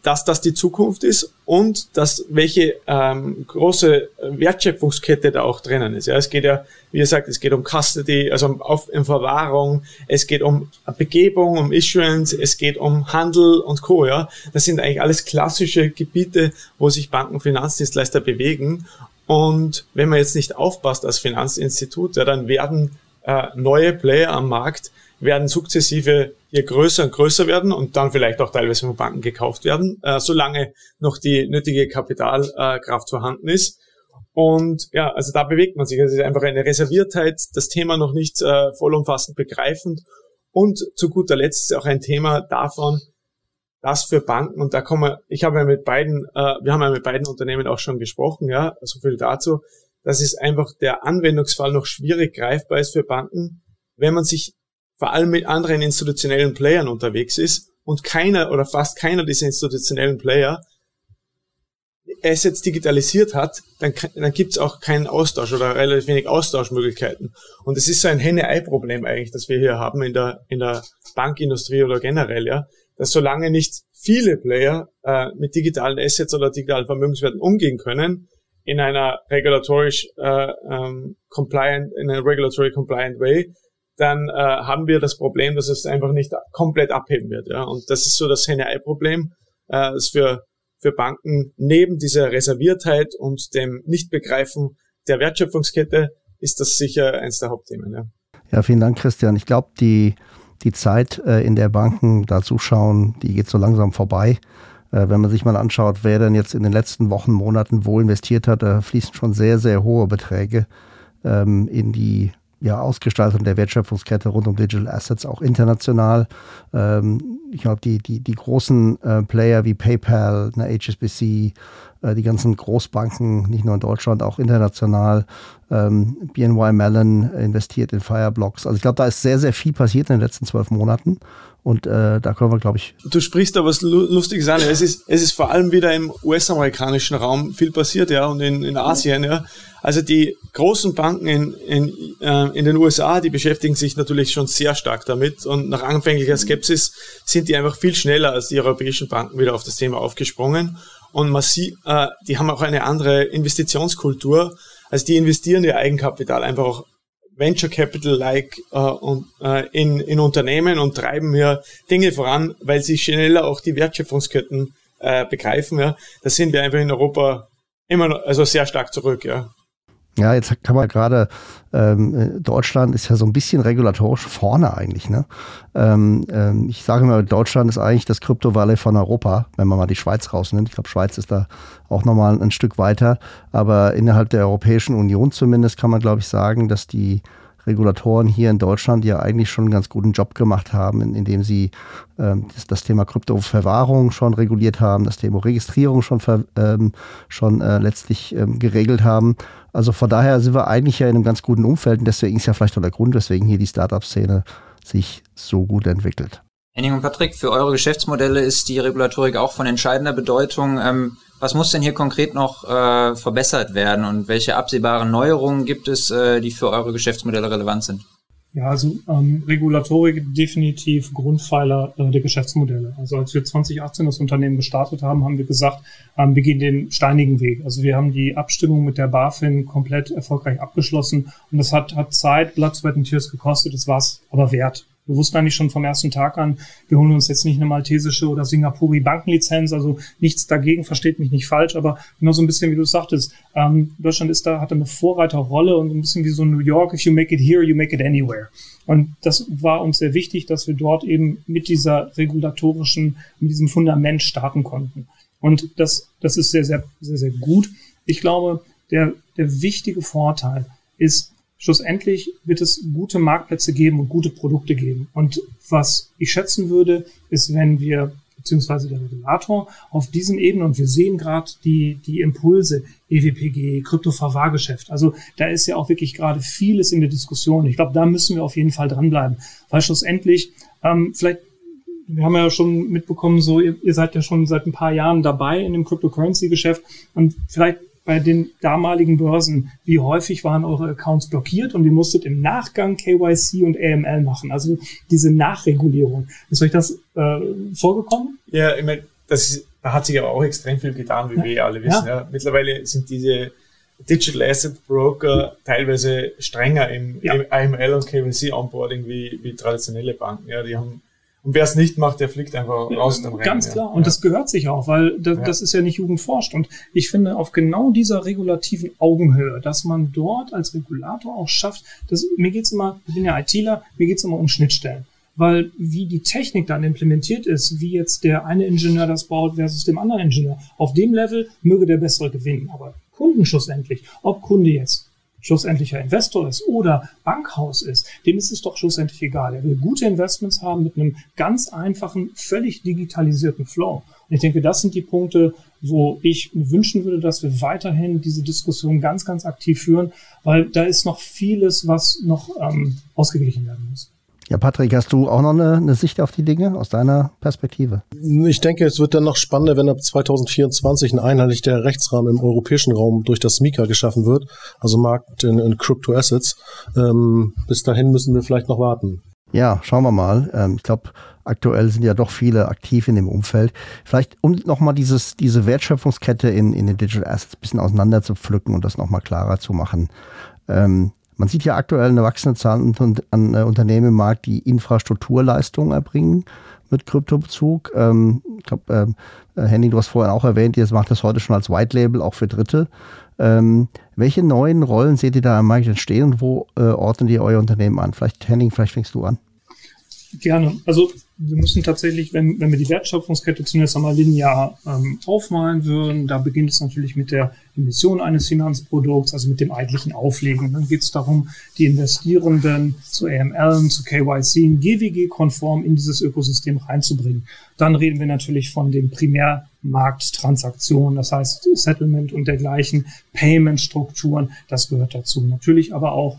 dass das die Zukunft ist und dass welche ähm, große Wertschöpfungskette da auch drinnen ist. Ja, es geht ja, wie gesagt, es geht um Custody, also um, auf, um Verwahrung, es geht um Begebung, um Issuance, es geht um Handel und Co. Ja, das sind eigentlich alles klassische Gebiete, wo sich Banken, Finanzdienstleister bewegen. Und wenn man jetzt nicht aufpasst als Finanzinstitut, ja, dann werden äh, neue Player am Markt werden sukzessive hier größer und größer werden und dann vielleicht auch teilweise von Banken gekauft werden, äh, solange noch die nötige Kapitalkraft äh, vorhanden ist. Und ja, also da bewegt man sich. Es ist einfach eine Reserviertheit, das Thema noch nicht äh, vollumfassend begreifend. Und zu guter Letzt ist auch ein Thema davon, dass für Banken, und da kommen wir, ich habe ja mit beiden, äh, wir haben ja mit beiden Unternehmen auch schon gesprochen, ja, so viel dazu, dass es einfach der Anwendungsfall noch schwierig greifbar ist für Banken, wenn man sich vor allem mit anderen institutionellen Playern unterwegs ist und keiner oder fast keiner dieser institutionellen Player Assets digitalisiert hat, dann, dann gibt es auch keinen Austausch oder relativ wenig Austauschmöglichkeiten. Und es ist so ein Henne-Ei-Problem eigentlich, das wir hier haben in der, in der Bankindustrie oder generell, ja, dass solange nicht viele Player äh, mit digitalen Assets oder digitalen Vermögenswerten umgehen können, in einer regulatorisch äh, ähm, compliant, in einer regulatory compliant way, dann äh, haben wir das Problem, dass es einfach nicht komplett abheben wird. Ja? Und das ist so das Henne-Ei-Problem, äh, das für, für Banken neben dieser Reserviertheit und dem Nichtbegreifen der Wertschöpfungskette ist das sicher eins der Hauptthemen. Ja, ja vielen Dank, Christian. Ich glaube, die, die Zeit, äh, in der Banken da zuschauen, die geht so langsam vorbei. Äh, wenn man sich mal anschaut, wer denn jetzt in den letzten Wochen, Monaten wo investiert hat, da fließen schon sehr, sehr hohe Beträge ähm, in die ja, Ausgestaltung der Wertschöpfungskette rund um Digital Assets auch international. Ähm, ich glaube, die, die, die großen äh, Player wie PayPal, eine HSBC, äh, die ganzen Großbanken, nicht nur in Deutschland, auch international. Ähm, BNY Mellon investiert in Fireblocks. Also ich glaube, da ist sehr, sehr viel passiert in den letzten zwölf Monaten. Und äh, da können wir, glaube ich. Du sprichst da was Lustiges an. Es ist, es ist vor allem wieder im US-amerikanischen Raum viel passiert, ja, und in, in Asien, ja. Also die großen Banken in, in, äh, in den USA, die beschäftigen sich natürlich schon sehr stark damit. Und nach anfänglicher Skepsis sind die einfach viel schneller als die europäischen Banken wieder auf das Thema aufgesprungen. Und massiv, äh, die haben auch eine andere Investitionskultur. Also die investieren ihr Eigenkapital einfach auch Venture Capital-like äh, und, äh, in, in Unternehmen und treiben hier Dinge voran, weil sie schneller auch die Wertschöpfungsketten äh, begreifen. Ja. Da sind wir einfach in Europa immer noch, also sehr stark zurück. Ja. Ja, jetzt kann man gerade, ähm, Deutschland ist ja so ein bisschen regulatorisch vorne eigentlich. Ne? Ähm, ähm, ich sage immer, Deutschland ist eigentlich das Krypto-Valley von Europa, wenn man mal die Schweiz rausnimmt. Ich glaube, Schweiz ist da auch nochmal ein, ein Stück weiter. Aber innerhalb der Europäischen Union zumindest kann man, glaube ich, sagen, dass die Regulatoren hier in Deutschland ja eigentlich schon einen ganz guten Job gemacht haben, indem sie ähm, das, das, Thema Kryptoverwahrung schon reguliert haben, das Thema Registrierung schon, ver, ähm, schon äh, letztlich ähm, geregelt haben. Also von daher sind wir eigentlich ja in einem ganz guten Umfeld und deswegen ist ja vielleicht auch der Grund, weswegen hier die Startup-Szene sich so gut entwickelt. Henning und Patrick, für eure Geschäftsmodelle ist die Regulatorik auch von entscheidender Bedeutung. Ähm, was muss denn hier konkret noch äh, verbessert werden und welche absehbaren Neuerungen gibt es, äh, die für eure Geschäftsmodelle relevant sind? Ja, also ähm, Regulatorik definitiv Grundpfeiler äh, der Geschäftsmodelle. Also als wir 2018 das Unternehmen gestartet haben, haben wir gesagt, ähm, wir gehen den steinigen Weg. Also wir haben die Abstimmung mit der BaFin komplett erfolgreich abgeschlossen und das hat, hat Zeit, Blood, Sweat and Tears gekostet, das war es aber wert. Wir wussten eigentlich schon vom ersten Tag an, wir holen uns jetzt nicht eine maltesische oder Singapuri Bankenlizenz, also nichts dagegen, versteht mich nicht falsch, aber genau so ein bisschen, wie du sagtest, ähm, Deutschland ist da, hat eine Vorreiterrolle und ein bisschen wie so New York, if you make it here, you make it anywhere. Und das war uns sehr wichtig, dass wir dort eben mit dieser regulatorischen, mit diesem Fundament starten konnten. Und das, das ist sehr, sehr, sehr, sehr gut. Ich glaube, der, der wichtige Vorteil ist, schlussendlich wird es gute Marktplätze geben und gute Produkte geben. Und was ich schätzen würde, ist, wenn wir beziehungsweise der Regulator auf diesen Ebenen und wir sehen gerade die, die Impulse, EWPG, Kryptoverwahrgeschäft. Also da ist ja auch wirklich gerade vieles in der Diskussion. Ich glaube, da müssen wir auf jeden Fall dranbleiben, weil schlussendlich ähm, vielleicht wir haben ja schon mitbekommen, so ihr, ihr seid ja schon seit ein paar Jahren dabei in dem Cryptocurrency-Geschäft und vielleicht bei den damaligen Börsen, wie häufig waren eure Accounts blockiert und ihr musstet im Nachgang KYC und AML machen, also diese Nachregulierung. Ist euch das äh, vorgekommen? Ja, ich meine, das ist, da hat sich aber auch extrem viel getan, wie ja. wir alle wissen. Ja. ja. Mittlerweile sind diese Digital Asset Broker teilweise strenger im, ja. im AML und KYC Onboarding wie, wie traditionelle Banken. Ja, die haben und wer es nicht macht, der fliegt einfach ja, raus dem Rennen. Ganz klar. Und ja. das gehört sich auch, weil das, ja. das ist ja nicht jugendforscht. Und ich finde, auf genau dieser regulativen Augenhöhe, dass man dort als Regulator auch schafft, dass, mir geht's immer, ich bin ja ITler, mir geht's immer um Schnittstellen. Weil wie die Technik dann implementiert ist, wie jetzt der eine Ingenieur das baut versus dem anderen Ingenieur, auf dem Level möge der bessere gewinnen. Aber Kunden schlussendlich, ob Kunde jetzt schlussendlicher Investor ist oder Bankhaus ist, dem ist es doch schlussendlich egal. Er will gute Investments haben mit einem ganz einfachen, völlig digitalisierten Flow. Und ich denke, das sind die Punkte, wo ich mir wünschen würde, dass wir weiterhin diese Diskussion ganz, ganz aktiv führen, weil da ist noch vieles, was noch ähm, ausgeglichen werden muss. Ja, Patrick, hast du auch noch eine, eine, Sicht auf die Dinge aus deiner Perspektive? Ich denke, es wird dann noch spannender, wenn ab 2024 ein einheitlicher Rechtsrahmen im europäischen Raum durch das MiCA geschaffen wird, also Markt in, in Crypto Assets. Ähm, bis dahin müssen wir vielleicht noch warten. Ja, schauen wir mal. Ähm, ich glaube, aktuell sind ja doch viele aktiv in dem Umfeld. Vielleicht, um nochmal dieses, diese Wertschöpfungskette in, in den Digital Assets ein bisschen auseinander zu pflücken und das nochmal klarer zu machen. Ähm, man sieht ja aktuell eine wachsende Zahl an, äh, Unternehmen im Markt, die Infrastrukturleistungen erbringen mit Kryptobezug. Ähm, ich glaube, ähm, äh, Henning, du hast vorhin auch erwähnt, ihr macht das heute schon als White Label, auch für Dritte. Ähm, welche neuen Rollen seht ihr da am Markt entstehen und wo äh, ordnet ihr euer Unternehmen an? Vielleicht, Henning, vielleicht fängst du an. Gerne. Also wir müssen tatsächlich, wenn, wenn wir die Wertschöpfungskette zunächst einmal linear ähm, aufmalen würden, da beginnt es natürlich mit der Emission eines Finanzprodukts, also mit dem eigentlichen Auflegen. Dann geht es darum, die Investierenden zu AML, zu KYC, GWG-konform in dieses Ökosystem reinzubringen. Dann reden wir natürlich von den Primärmarkttransaktionen, das heißt Settlement und dergleichen, Payment-Strukturen, das gehört dazu. Natürlich aber auch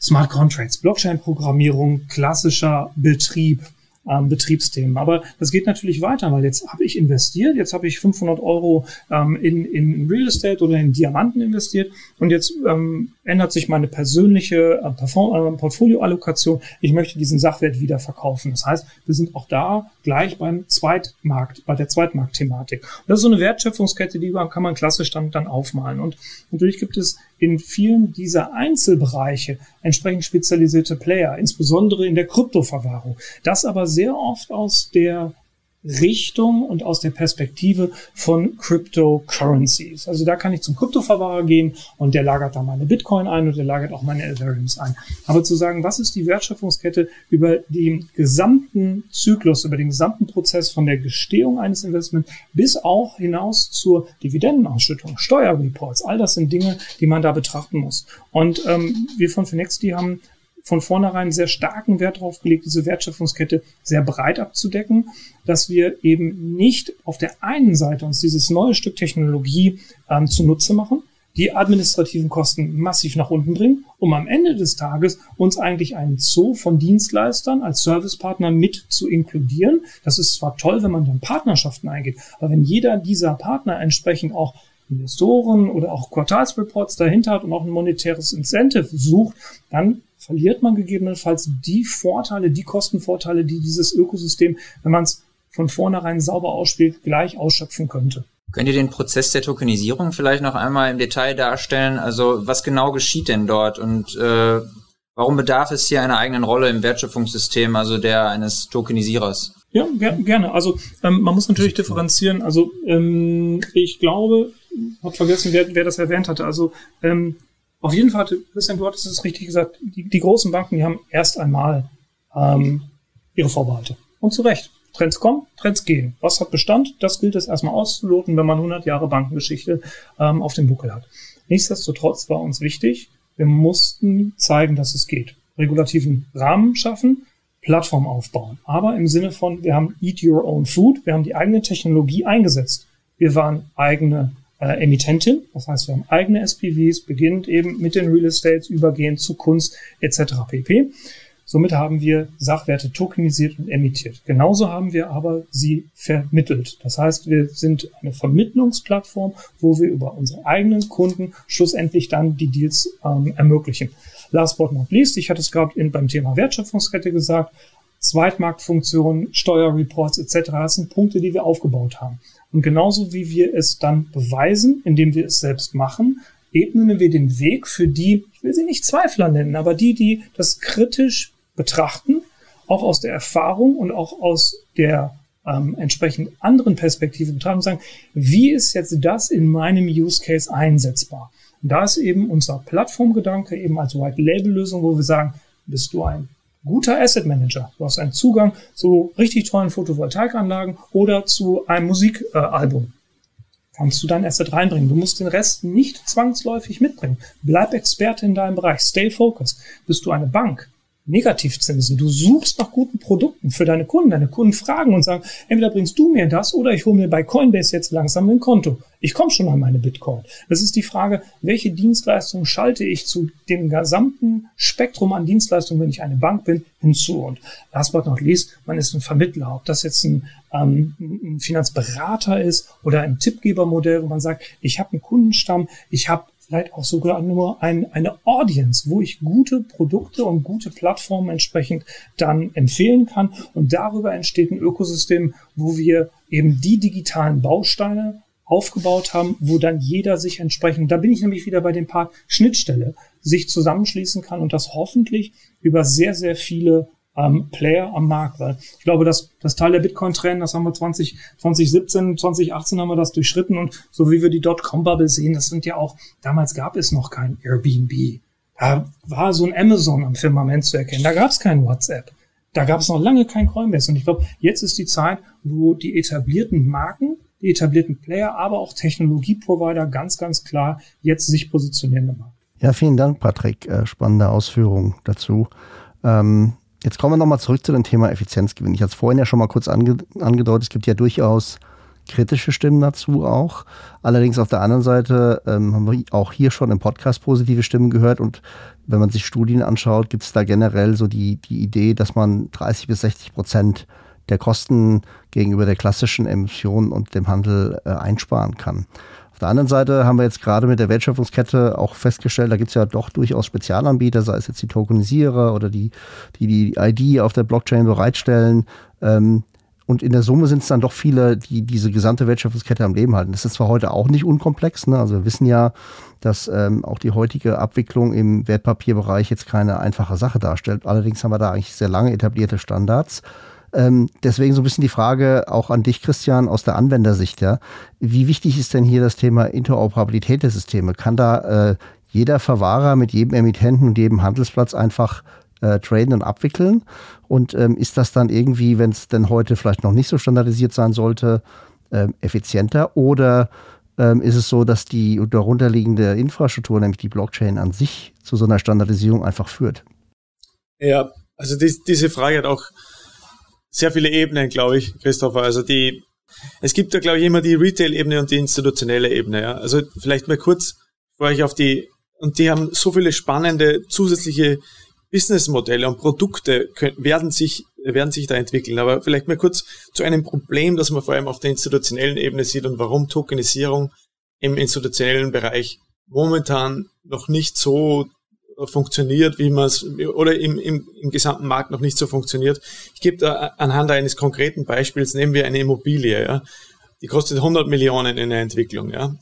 Smart Contracts, Blockchain-Programmierung, klassischer Betrieb, ähm, Betriebsthemen. Aber das geht natürlich weiter, weil jetzt habe ich investiert, jetzt habe ich 500 Euro ähm, in, in Real Estate oder in Diamanten investiert und jetzt ähm, ändert sich meine persönliche äh, äh, Portfolioallokation. Ich möchte diesen Sachwert wieder verkaufen. Das heißt, wir sind auch da gleich beim Zweitmarkt, bei der Zweitmarktthematik. Und das ist so eine Wertschöpfungskette, die kann man klassisch dann, dann aufmalen. Und natürlich gibt es in vielen dieser Einzelbereiche entsprechend spezialisierte Player, insbesondere in der Kryptoverwahrung. Das aber sehr oft aus der Richtung und aus der Perspektive von Cryptocurrencies. Also da kann ich zum Kryptoverwahrer gehen und der lagert da meine Bitcoin ein und der lagert auch meine Ethereums ein. Aber zu sagen, was ist die Wertschöpfungskette über den gesamten Zyklus, über den gesamten Prozess von der Gestehung eines Investments bis auch hinaus zur Dividendenausschüttung, Steuerreports, all das sind Dinge, die man da betrachten muss. Und ähm, wir von Finexity haben von vornherein sehr starken Wert darauf gelegt, diese Wertschöpfungskette sehr breit abzudecken, dass wir eben nicht auf der einen Seite uns dieses neue Stück Technologie ähm, zunutze machen, die administrativen Kosten massiv nach unten bringen, um am Ende des Tages uns eigentlich einen Zoo von Dienstleistern als Servicepartner mit zu inkludieren. Das ist zwar toll, wenn man dann Partnerschaften eingeht, aber wenn jeder dieser Partner entsprechend auch Investoren oder auch Quartalsreports dahinter hat und auch ein monetäres Incentive sucht, dann verliert man gegebenenfalls die Vorteile, die Kostenvorteile, die dieses Ökosystem, wenn man es von vornherein sauber ausspielt, gleich ausschöpfen könnte. Könnt ihr den Prozess der Tokenisierung vielleicht noch einmal im Detail darstellen? Also was genau geschieht denn dort und äh, warum bedarf es hier einer eigenen Rolle im Wertschöpfungssystem, also der eines Tokenisierers? Ja, ger gerne. Also ähm, man muss natürlich differenzieren. Also ähm, ich glaube, habe vergessen, wer, wer das erwähnt hatte. Also ähm, auf jeden Fall, Christian, du hattest es richtig gesagt, die, die großen Banken, die haben erst einmal ähm, ihre Vorbehalte. Und zu Recht. Trends kommen, Trends gehen. Was hat Bestand? Das gilt es erstmal auszuloten, wenn man 100 Jahre Bankengeschichte ähm, auf dem Buckel hat. Nichtsdestotrotz war uns wichtig, wir mussten zeigen, dass es geht. Regulativen Rahmen schaffen, Plattform aufbauen. Aber im Sinne von, wir haben Eat Your Own Food, wir haben die eigene Technologie eingesetzt. Wir waren eigene äh, Emittentin, das heißt, wir haben eigene SPVs, beginnend eben mit den Real Estates, übergehend zu Kunst etc. pp. Somit haben wir Sachwerte tokenisiert und emittiert. Genauso haben wir aber sie vermittelt. Das heißt, wir sind eine Vermittlungsplattform, wo wir über unsere eigenen Kunden schlussendlich dann die Deals ähm, ermöglichen. Last but not least, ich hatte es gerade beim Thema Wertschöpfungskette gesagt, Zweitmarktfunktionen, Steuerreports etc. Das sind Punkte, die wir aufgebaut haben. Und genauso wie wir es dann beweisen, indem wir es selbst machen, ebnen wir den Weg für die, ich will sie nicht Zweifler nennen, aber die, die das kritisch betrachten, auch aus der Erfahrung und auch aus der ähm, entsprechend anderen Perspektive betrachten und sagen, wie ist jetzt das in meinem Use Case einsetzbar? Und da ist eben unser Plattformgedanke eben als White Label Lösung, wo wir sagen, bist du ein guter Asset Manager. Du hast einen Zugang zu richtig tollen Photovoltaikanlagen oder zu einem Musikalbum. Kannst du dein Asset reinbringen. Du musst den Rest nicht zwangsläufig mitbringen. Bleib Experte in deinem Bereich. Stay focused. Bist du eine Bank? Negativzinsen. Du suchst nach guten Produkten für deine Kunden. Deine Kunden fragen und sagen, entweder bringst du mir das oder ich hole mir bei Coinbase jetzt langsam ein Konto. Ich komme schon an meine Bitcoin. Das ist die Frage, welche Dienstleistungen schalte ich zu dem gesamten Spektrum an Dienstleistungen, wenn ich eine Bank bin, hinzu. Und last but not least, man ist ein Vermittler. Ob das jetzt ein, ähm, ein Finanzberater ist oder ein Tippgebermodell, wo man sagt, ich habe einen Kundenstamm, ich habe vielleicht auch sogar nur ein, eine Audience, wo ich gute Produkte und gute Plattformen entsprechend dann empfehlen kann. Und darüber entsteht ein Ökosystem, wo wir eben die digitalen Bausteine aufgebaut haben, wo dann jeder sich entsprechend, da bin ich nämlich wieder bei dem Part Schnittstelle, sich zusammenschließen kann und das hoffentlich über sehr, sehr viele ähm, Player am Markt. Weil ich glaube, dass das Teil der Bitcoin-Trend, das haben wir 20, 2017, 2018 haben wir das durchschritten und so wie wir die Dotcom-Bubble sehen, das sind ja auch, damals gab es noch kein Airbnb. Da war so ein Amazon am Firmament zu erkennen. Da gab es kein WhatsApp. Da gab es noch lange kein Coinbase. Und ich glaube, jetzt ist die Zeit, wo die etablierten Marken, die etablierten Player, aber auch Technologieprovider ganz, ganz klar jetzt sich positionieren. Ja, vielen Dank, Patrick. Äh, spannende Ausführungen dazu. Ähm, Jetzt kommen wir nochmal zurück zu dem Thema Effizienzgewinn. Ich hatte es vorhin ja schon mal kurz ange angedeutet, es gibt ja durchaus kritische Stimmen dazu auch. Allerdings auf der anderen Seite ähm, haben wir auch hier schon im Podcast positive Stimmen gehört und wenn man sich Studien anschaut, gibt es da generell so die, die Idee, dass man 30 bis 60 Prozent der Kosten gegenüber der klassischen Emission und dem Handel äh, einsparen kann. Auf der anderen Seite haben wir jetzt gerade mit der Wertschöpfungskette auch festgestellt, da gibt es ja doch durchaus Spezialanbieter, sei es jetzt die Tokenisierer oder die, die die ID auf der Blockchain bereitstellen. Ähm, und in der Summe sind es dann doch viele, die diese gesamte Wertschöpfungskette am Leben halten. Das ist zwar heute auch nicht unkomplex, ne? also wir wissen ja, dass ähm, auch die heutige Abwicklung im Wertpapierbereich jetzt keine einfache Sache darstellt. Allerdings haben wir da eigentlich sehr lange etablierte Standards. Ähm, deswegen so ein bisschen die Frage auch an dich, Christian, aus der Anwendersicht. Ja. Wie wichtig ist denn hier das Thema Interoperabilität der Systeme? Kann da äh, jeder Verwahrer mit jedem Emittenten und jedem Handelsplatz einfach äh, traden und abwickeln? Und ähm, ist das dann irgendwie, wenn es denn heute vielleicht noch nicht so standardisiert sein sollte, äh, effizienter? Oder ähm, ist es so, dass die darunterliegende Infrastruktur, nämlich die Blockchain an sich, zu so einer Standardisierung einfach führt? Ja, also die, diese Frage hat auch sehr viele Ebenen, glaube ich, Christopher. Also die, es gibt ja, glaube ich, immer die Retail-Ebene und die institutionelle Ebene. Ja. Also vielleicht mal kurz bevor ich auf die, und die haben so viele spannende zusätzliche Businessmodelle und Produkte können, werden sich, werden sich da entwickeln. Aber vielleicht mal kurz zu einem Problem, das man vor allem auf der institutionellen Ebene sieht und warum Tokenisierung im institutionellen Bereich momentan noch nicht so funktioniert, wie man es, oder im, im, im gesamten Markt noch nicht so funktioniert. Ich gebe da anhand eines konkreten Beispiels, nehmen wir eine Immobilie, ja. Die kostet 100 Millionen in der Entwicklung, ja.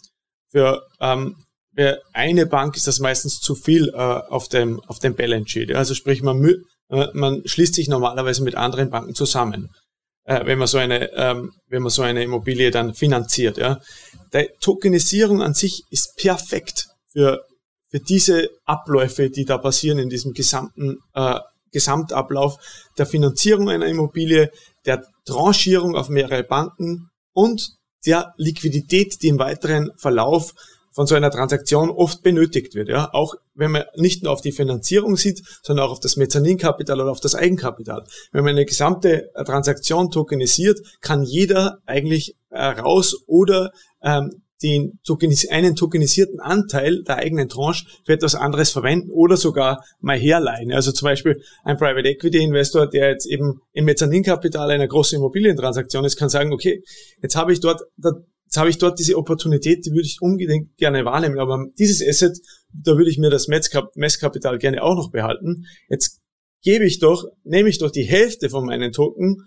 Für, ähm, für eine Bank ist das meistens zu viel äh, auf dem, auf dem Balance Sheet. Ja. Also sprich, man, äh, man schließt sich normalerweise mit anderen Banken zusammen. Äh, wenn man so eine, ähm, wenn man so eine Immobilie dann finanziert, ja. Die Tokenisierung an sich ist perfekt für für diese Abläufe, die da passieren in diesem gesamten äh, Gesamtablauf der Finanzierung einer Immobilie, der Tranchierung auf mehrere Banken und der Liquidität, die im weiteren Verlauf von so einer Transaktion oft benötigt wird. Ja, auch wenn man nicht nur auf die Finanzierung sieht, sondern auch auf das Mezzaninkapital oder auf das Eigenkapital. Wenn man eine gesamte Transaktion tokenisiert, kann jeder eigentlich äh, raus oder ähm, den einen tokenisierten Anteil der eigenen Tranche für etwas anderes verwenden oder sogar mal herleihen. Also zum Beispiel ein Private Equity Investor, der jetzt eben im Mezzaninkapital einer großen Immobilientransaktion ist, kann sagen, okay, jetzt habe ich dort, jetzt habe ich dort diese Opportunität, die würde ich unbedingt gerne wahrnehmen, aber dieses Asset, da würde ich mir das Messkapital gerne auch noch behalten. Jetzt gebe ich doch, nehme ich doch die Hälfte von meinen Token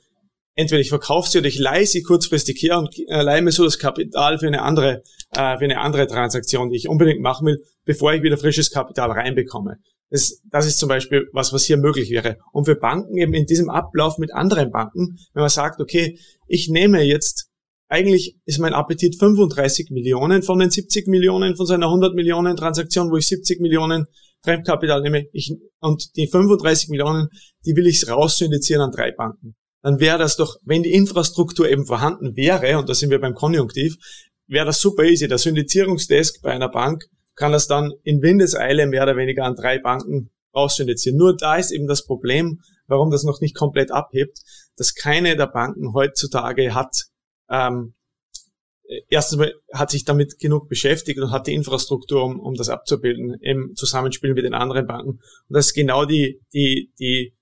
entweder ich verkaufe sie oder ich leihe sie kurzfristig her und äh, leihe mir so das Kapital für eine andere, äh, für eine andere Transaktion, die ich unbedingt machen will, bevor ich wieder frisches Kapital reinbekomme. Das, das ist zum Beispiel was, was hier möglich wäre. Und für Banken eben in diesem Ablauf mit anderen Banken, wenn man sagt, okay, ich nehme jetzt, eigentlich ist mein Appetit 35 Millionen von den 70 Millionen von so einer 100 Millionen Transaktion, wo ich 70 Millionen Fremdkapital nehme, ich, und die 35 Millionen, die will ich raussyndizieren an drei Banken dann wäre das doch, wenn die Infrastruktur eben vorhanden wäre, und da sind wir beim Konjunktiv, wäre das super easy. Der Syndizierungsdesk bei einer Bank kann das dann in Windeseile mehr oder weniger an drei Banken aussyndizieren. Nur da ist eben das Problem, warum das noch nicht komplett abhebt, dass keine der Banken heutzutage hat, ähm, erstens mal hat sich damit genug beschäftigt und hat die Infrastruktur, um, um das abzubilden, im Zusammenspiel mit den anderen Banken. Und das ist genau die, die, die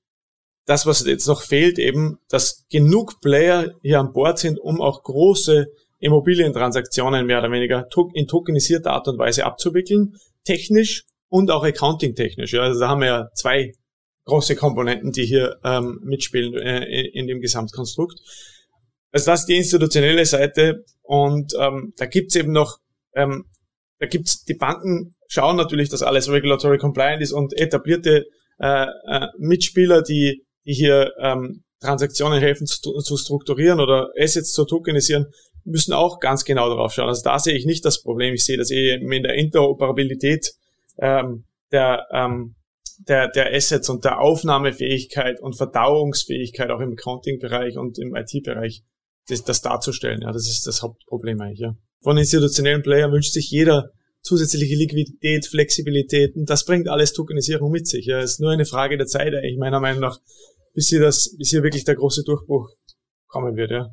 das, was jetzt noch fehlt, eben, dass genug Player hier an Bord sind, um auch große Immobilientransaktionen mehr oder weniger in tokenisierter Art und Weise abzuwickeln, technisch und auch accounting-technisch. Ja. Also da haben wir ja zwei große Komponenten, die hier ähm, mitspielen äh, in, dem Gesamtkonstrukt. Also das ist die institutionelle Seite und ähm, da gibt's eben noch, ähm, da gibt's die Banken schauen natürlich, dass alles regulatory compliant ist und etablierte äh, äh, Mitspieler, die die hier ähm, Transaktionen helfen zu, zu strukturieren oder Assets zu tokenisieren, müssen auch ganz genau darauf schauen. Also da sehe ich nicht das Problem. Ich sehe das eben in der Interoperabilität ähm, der, ähm, der, der Assets und der Aufnahmefähigkeit und Verdauungsfähigkeit auch im Accounting-Bereich und im IT-Bereich, das, das darzustellen. Ja, das ist das Hauptproblem eigentlich. Ja. Von institutionellen Playern wünscht sich jeder zusätzliche Liquidität, Flexibilität und das bringt alles Tokenisierung mit sich. Ja, es ist nur eine Frage der Zeit, eigentlich meiner Meinung nach, bis hier, das, bis hier wirklich der große Durchbruch kommen wird. Ja.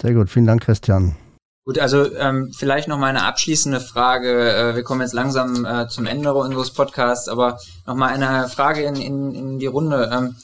Sehr gut, vielen Dank, Christian. Gut, also ähm, vielleicht noch mal eine abschließende Frage. Äh, wir kommen jetzt langsam äh, zum Ende unseres Podcasts, aber noch mal eine Frage in, in, in die Runde. Ähm,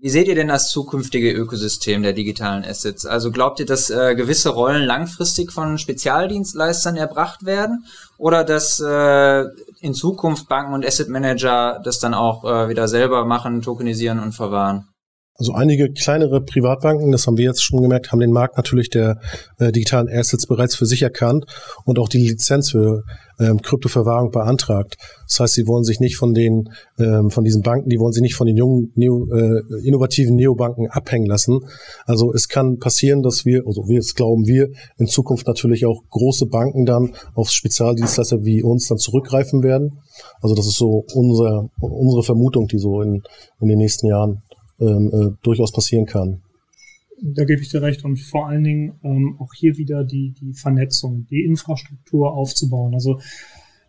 wie seht ihr denn das zukünftige Ökosystem der digitalen Assets? Also glaubt ihr, dass äh, gewisse Rollen langfristig von Spezialdienstleistern erbracht werden oder dass äh, in Zukunft Banken und Asset Manager das dann auch äh, wieder selber machen, tokenisieren und verwahren? Also einige kleinere Privatbanken, das haben wir jetzt schon gemerkt, haben den Markt natürlich der äh, digitalen Assets bereits für sich erkannt und auch die Lizenz für ähm, Kryptoverwahrung beantragt. Das heißt, sie wollen sich nicht von den ähm, von diesen Banken, die wollen sich nicht von den jungen Neo, äh, innovativen Neobanken abhängen lassen. Also es kann passieren, dass wir, also wir es glauben wir, in Zukunft natürlich auch große Banken dann auf Spezialdienstleister wie uns dann zurückgreifen werden. Also das ist so unser, unsere Vermutung, die so in, in den nächsten Jahren ähm, äh, durchaus passieren kann. Da gebe ich dir recht und vor allen Dingen ähm, auch hier wieder die, die Vernetzung, die Infrastruktur aufzubauen. Also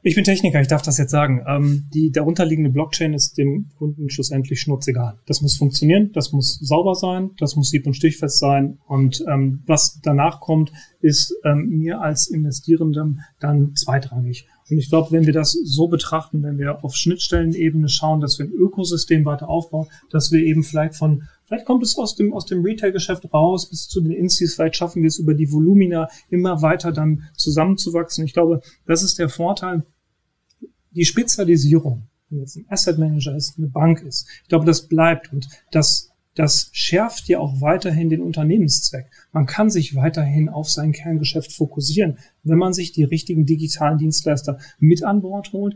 Ich bin Techniker, ich darf das jetzt sagen. Ähm, die darunterliegende Blockchain ist dem Kunden schlussendlich schnurzegal. Das muss funktionieren, das muss sauber sein, das muss sieb- und stichfest sein. Und ähm, was danach kommt, ist ähm, mir als Investierendem dann zweitrangig. Und ich glaube, wenn wir das so betrachten, wenn wir auf Schnittstellenebene schauen, dass wir ein Ökosystem weiter aufbauen, dass wir eben vielleicht von Vielleicht kommt es aus dem, aus dem Retail-Geschäft raus bis zu den Instis. Vielleicht schaffen wir es über die Volumina immer weiter dann zusammenzuwachsen. Ich glaube, das ist der Vorteil, die Spezialisierung, wenn jetzt ein Asset Manager ist, eine Bank ist, ich glaube, das bleibt und das, das schärft ja auch weiterhin den Unternehmenszweck. Man kann sich weiterhin auf sein Kerngeschäft fokussieren, wenn man sich die richtigen digitalen Dienstleister mit an Bord holt.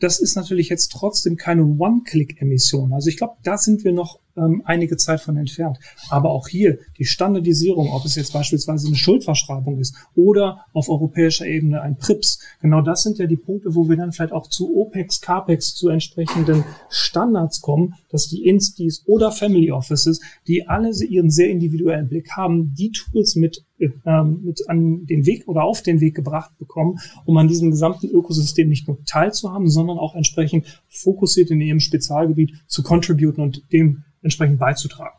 Das ist natürlich jetzt trotzdem keine One-Click-Emission. Also ich glaube, da sind wir noch ähm, einige Zeit von entfernt. Aber auch hier die Standardisierung, ob es jetzt beispielsweise eine Schuldverschreibung ist oder auf europäischer Ebene ein PRIPS, genau das sind ja die Punkte, wo wir dann vielleicht auch zu OPEX, CAPEX, zu entsprechenden Standards kommen, dass die Instis oder Family Offices, die alle ihren sehr individuellen Blick haben, die Tools mit ähm, mit an den Weg oder auf den Weg gebracht bekommen, um an diesem gesamten Ökosystem nicht nur teilzuhaben, sondern auch entsprechend fokussiert in ihrem Spezialgebiet zu contributen und dem entsprechend beizutragen.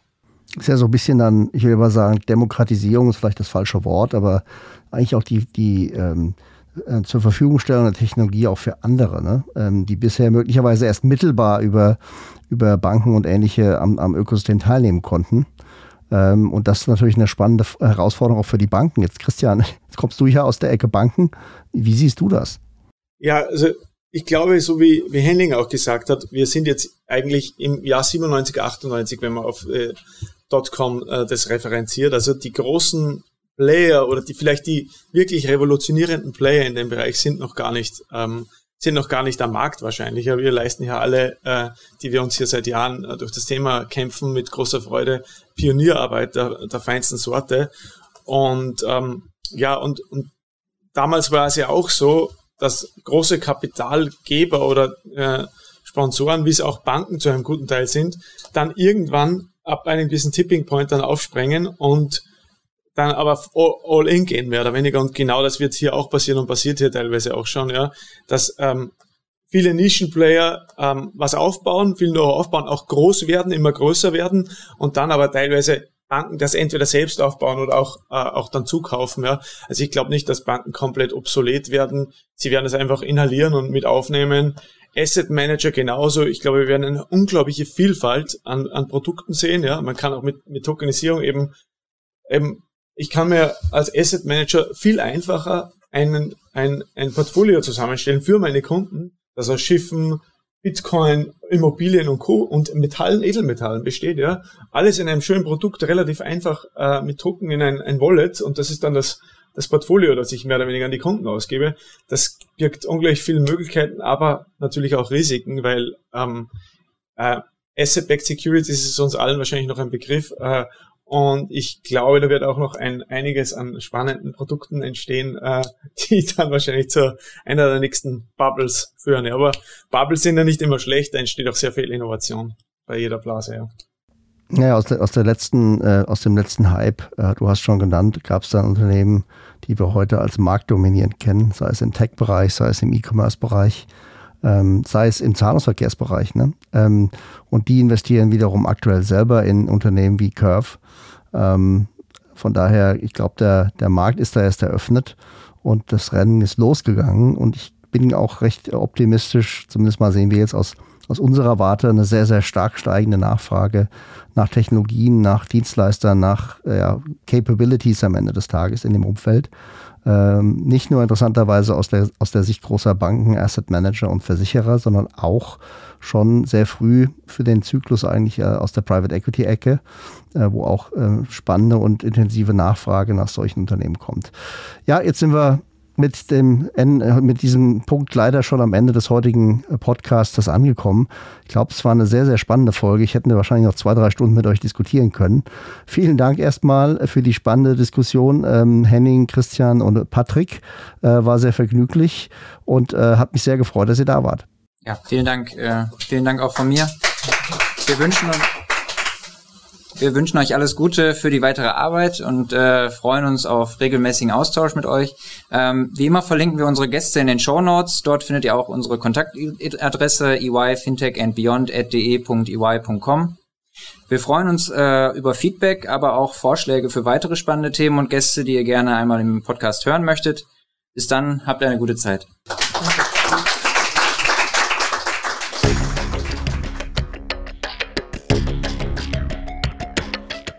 Ist ja so ein bisschen dann, ich will mal sagen, Demokratisierung ist vielleicht das falsche Wort, aber eigentlich auch die, die ähm, äh, zur Verfügungstellung der Technologie auch für andere, ne? ähm, die bisher möglicherweise erst mittelbar über, über Banken und ähnliche am, am Ökosystem teilnehmen konnten. Ähm, und das ist natürlich eine spannende Herausforderung auch für die Banken. Jetzt, Christian, jetzt kommst du hier aus der Ecke Banken. Wie siehst du das? Ja, also ich glaube, so wie, wie Henning auch gesagt hat, wir sind jetzt eigentlich im Jahr 97, 98, wenn man auf äh, .com äh, das referenziert. Also die großen Player oder die vielleicht die wirklich revolutionierenden Player in dem Bereich sind noch gar nicht ähm, sind noch gar nicht am Markt wahrscheinlich. Aber wir leisten ja alle, äh, die wir uns hier seit Jahren äh, durch das Thema kämpfen, mit großer Freude Pionierarbeit der, der feinsten Sorte. Und ähm, ja, und, und damals war es ja auch so, dass große Kapitalgeber oder äh, Sponsoren, wie es auch Banken zu einem guten Teil sind, dann irgendwann ab einem gewissen Tipping Point dann aufsprengen und dann aber all in gehen, mehr oder weniger. Und genau das wird hier auch passieren und passiert hier teilweise auch schon, ja, dass ähm, viele Nischenplayer ähm, was aufbauen, viel Know-how aufbauen, auch groß werden, immer größer werden und dann aber teilweise Banken das entweder selbst aufbauen oder auch, äh, auch dann zukaufen. Ja. Also ich glaube nicht, dass Banken komplett obsolet werden. Sie werden es einfach inhalieren und mit aufnehmen. Asset Manager genauso. Ich glaube, wir werden eine unglaubliche Vielfalt an, an Produkten sehen. Ja. Man kann auch mit, mit Tokenisierung eben, eben, ich kann mir als Asset Manager viel einfacher einen, ein, ein Portfolio zusammenstellen für meine Kunden, das aus Schiffen, Bitcoin, Immobilien und Co. und Metallen, Edelmetallen besteht, ja. Alles in einem schönen Produkt, relativ einfach äh, mit Drucken in ein, ein Wallet und das ist dann das, das Portfolio, das ich mehr oder weniger an die Kunden ausgebe. Das birgt ungleich viele Möglichkeiten, aber natürlich auch Risiken, weil ähm, äh, Asset-Backed Securities ist uns allen wahrscheinlich noch ein Begriff äh, und ich glaube, da wird auch noch ein, einiges an spannenden Produkten entstehen, äh, die dann wahrscheinlich zu einer der nächsten Bubbles führen. Ja, aber Bubbles sind ja nicht immer schlecht, da entsteht auch sehr viel Innovation bei jeder Blase. Ja. Ja, aus der, aus der letzten, äh, aus dem letzten Hype, äh, du hast schon genannt, gab es dann Unternehmen, die wir heute als marktdominierend kennen, sei es im Tech-Bereich, sei es im E-Commerce-Bereich, ähm, sei es im Zahlungsverkehrsbereich. Ne? Ähm, und die investieren wiederum aktuell selber in Unternehmen wie Curve ähm, von daher, ich glaube, der, der Markt ist da erst eröffnet und das Rennen ist losgegangen und ich bin auch recht optimistisch, zumindest mal sehen wir jetzt aus, aus unserer Warte eine sehr, sehr stark steigende Nachfrage nach Technologien, nach Dienstleistern, nach ja, Capabilities am Ende des Tages in dem Umfeld. Ähm, nicht nur interessanterweise aus der, aus der Sicht großer Banken, Asset Manager und Versicherer, sondern auch schon sehr früh für den Zyklus eigentlich äh, aus der Private Equity Ecke, äh, wo auch äh, spannende und intensive Nachfrage nach solchen Unternehmen kommt. Ja, jetzt sind wir mit, dem, äh, mit diesem Punkt leider schon am Ende des heutigen äh, Podcasts angekommen. Ich glaube, es war eine sehr, sehr spannende Folge. Ich hätte wahrscheinlich noch zwei, drei Stunden mit euch diskutieren können. Vielen Dank erstmal für die spannende Diskussion. Ähm, Henning, Christian und Patrick äh, war sehr vergnüglich und äh, hat mich sehr gefreut, dass ihr da wart. Ja, vielen Dank. Äh, vielen Dank auch von mir. Wir wünschen uns Wir wünschen euch alles Gute für die weitere Arbeit und äh, freuen uns auf regelmäßigen Austausch mit euch. Ähm, wie immer verlinken wir unsere Gäste in den Show Notes. Dort findet ihr auch unsere Kontaktadresse eyfintechandbeyond.de.ey.com. Wir freuen uns äh, über Feedback, aber auch Vorschläge für weitere spannende Themen und Gäste, die ihr gerne einmal im Podcast hören möchtet. Bis dann, habt eine gute Zeit.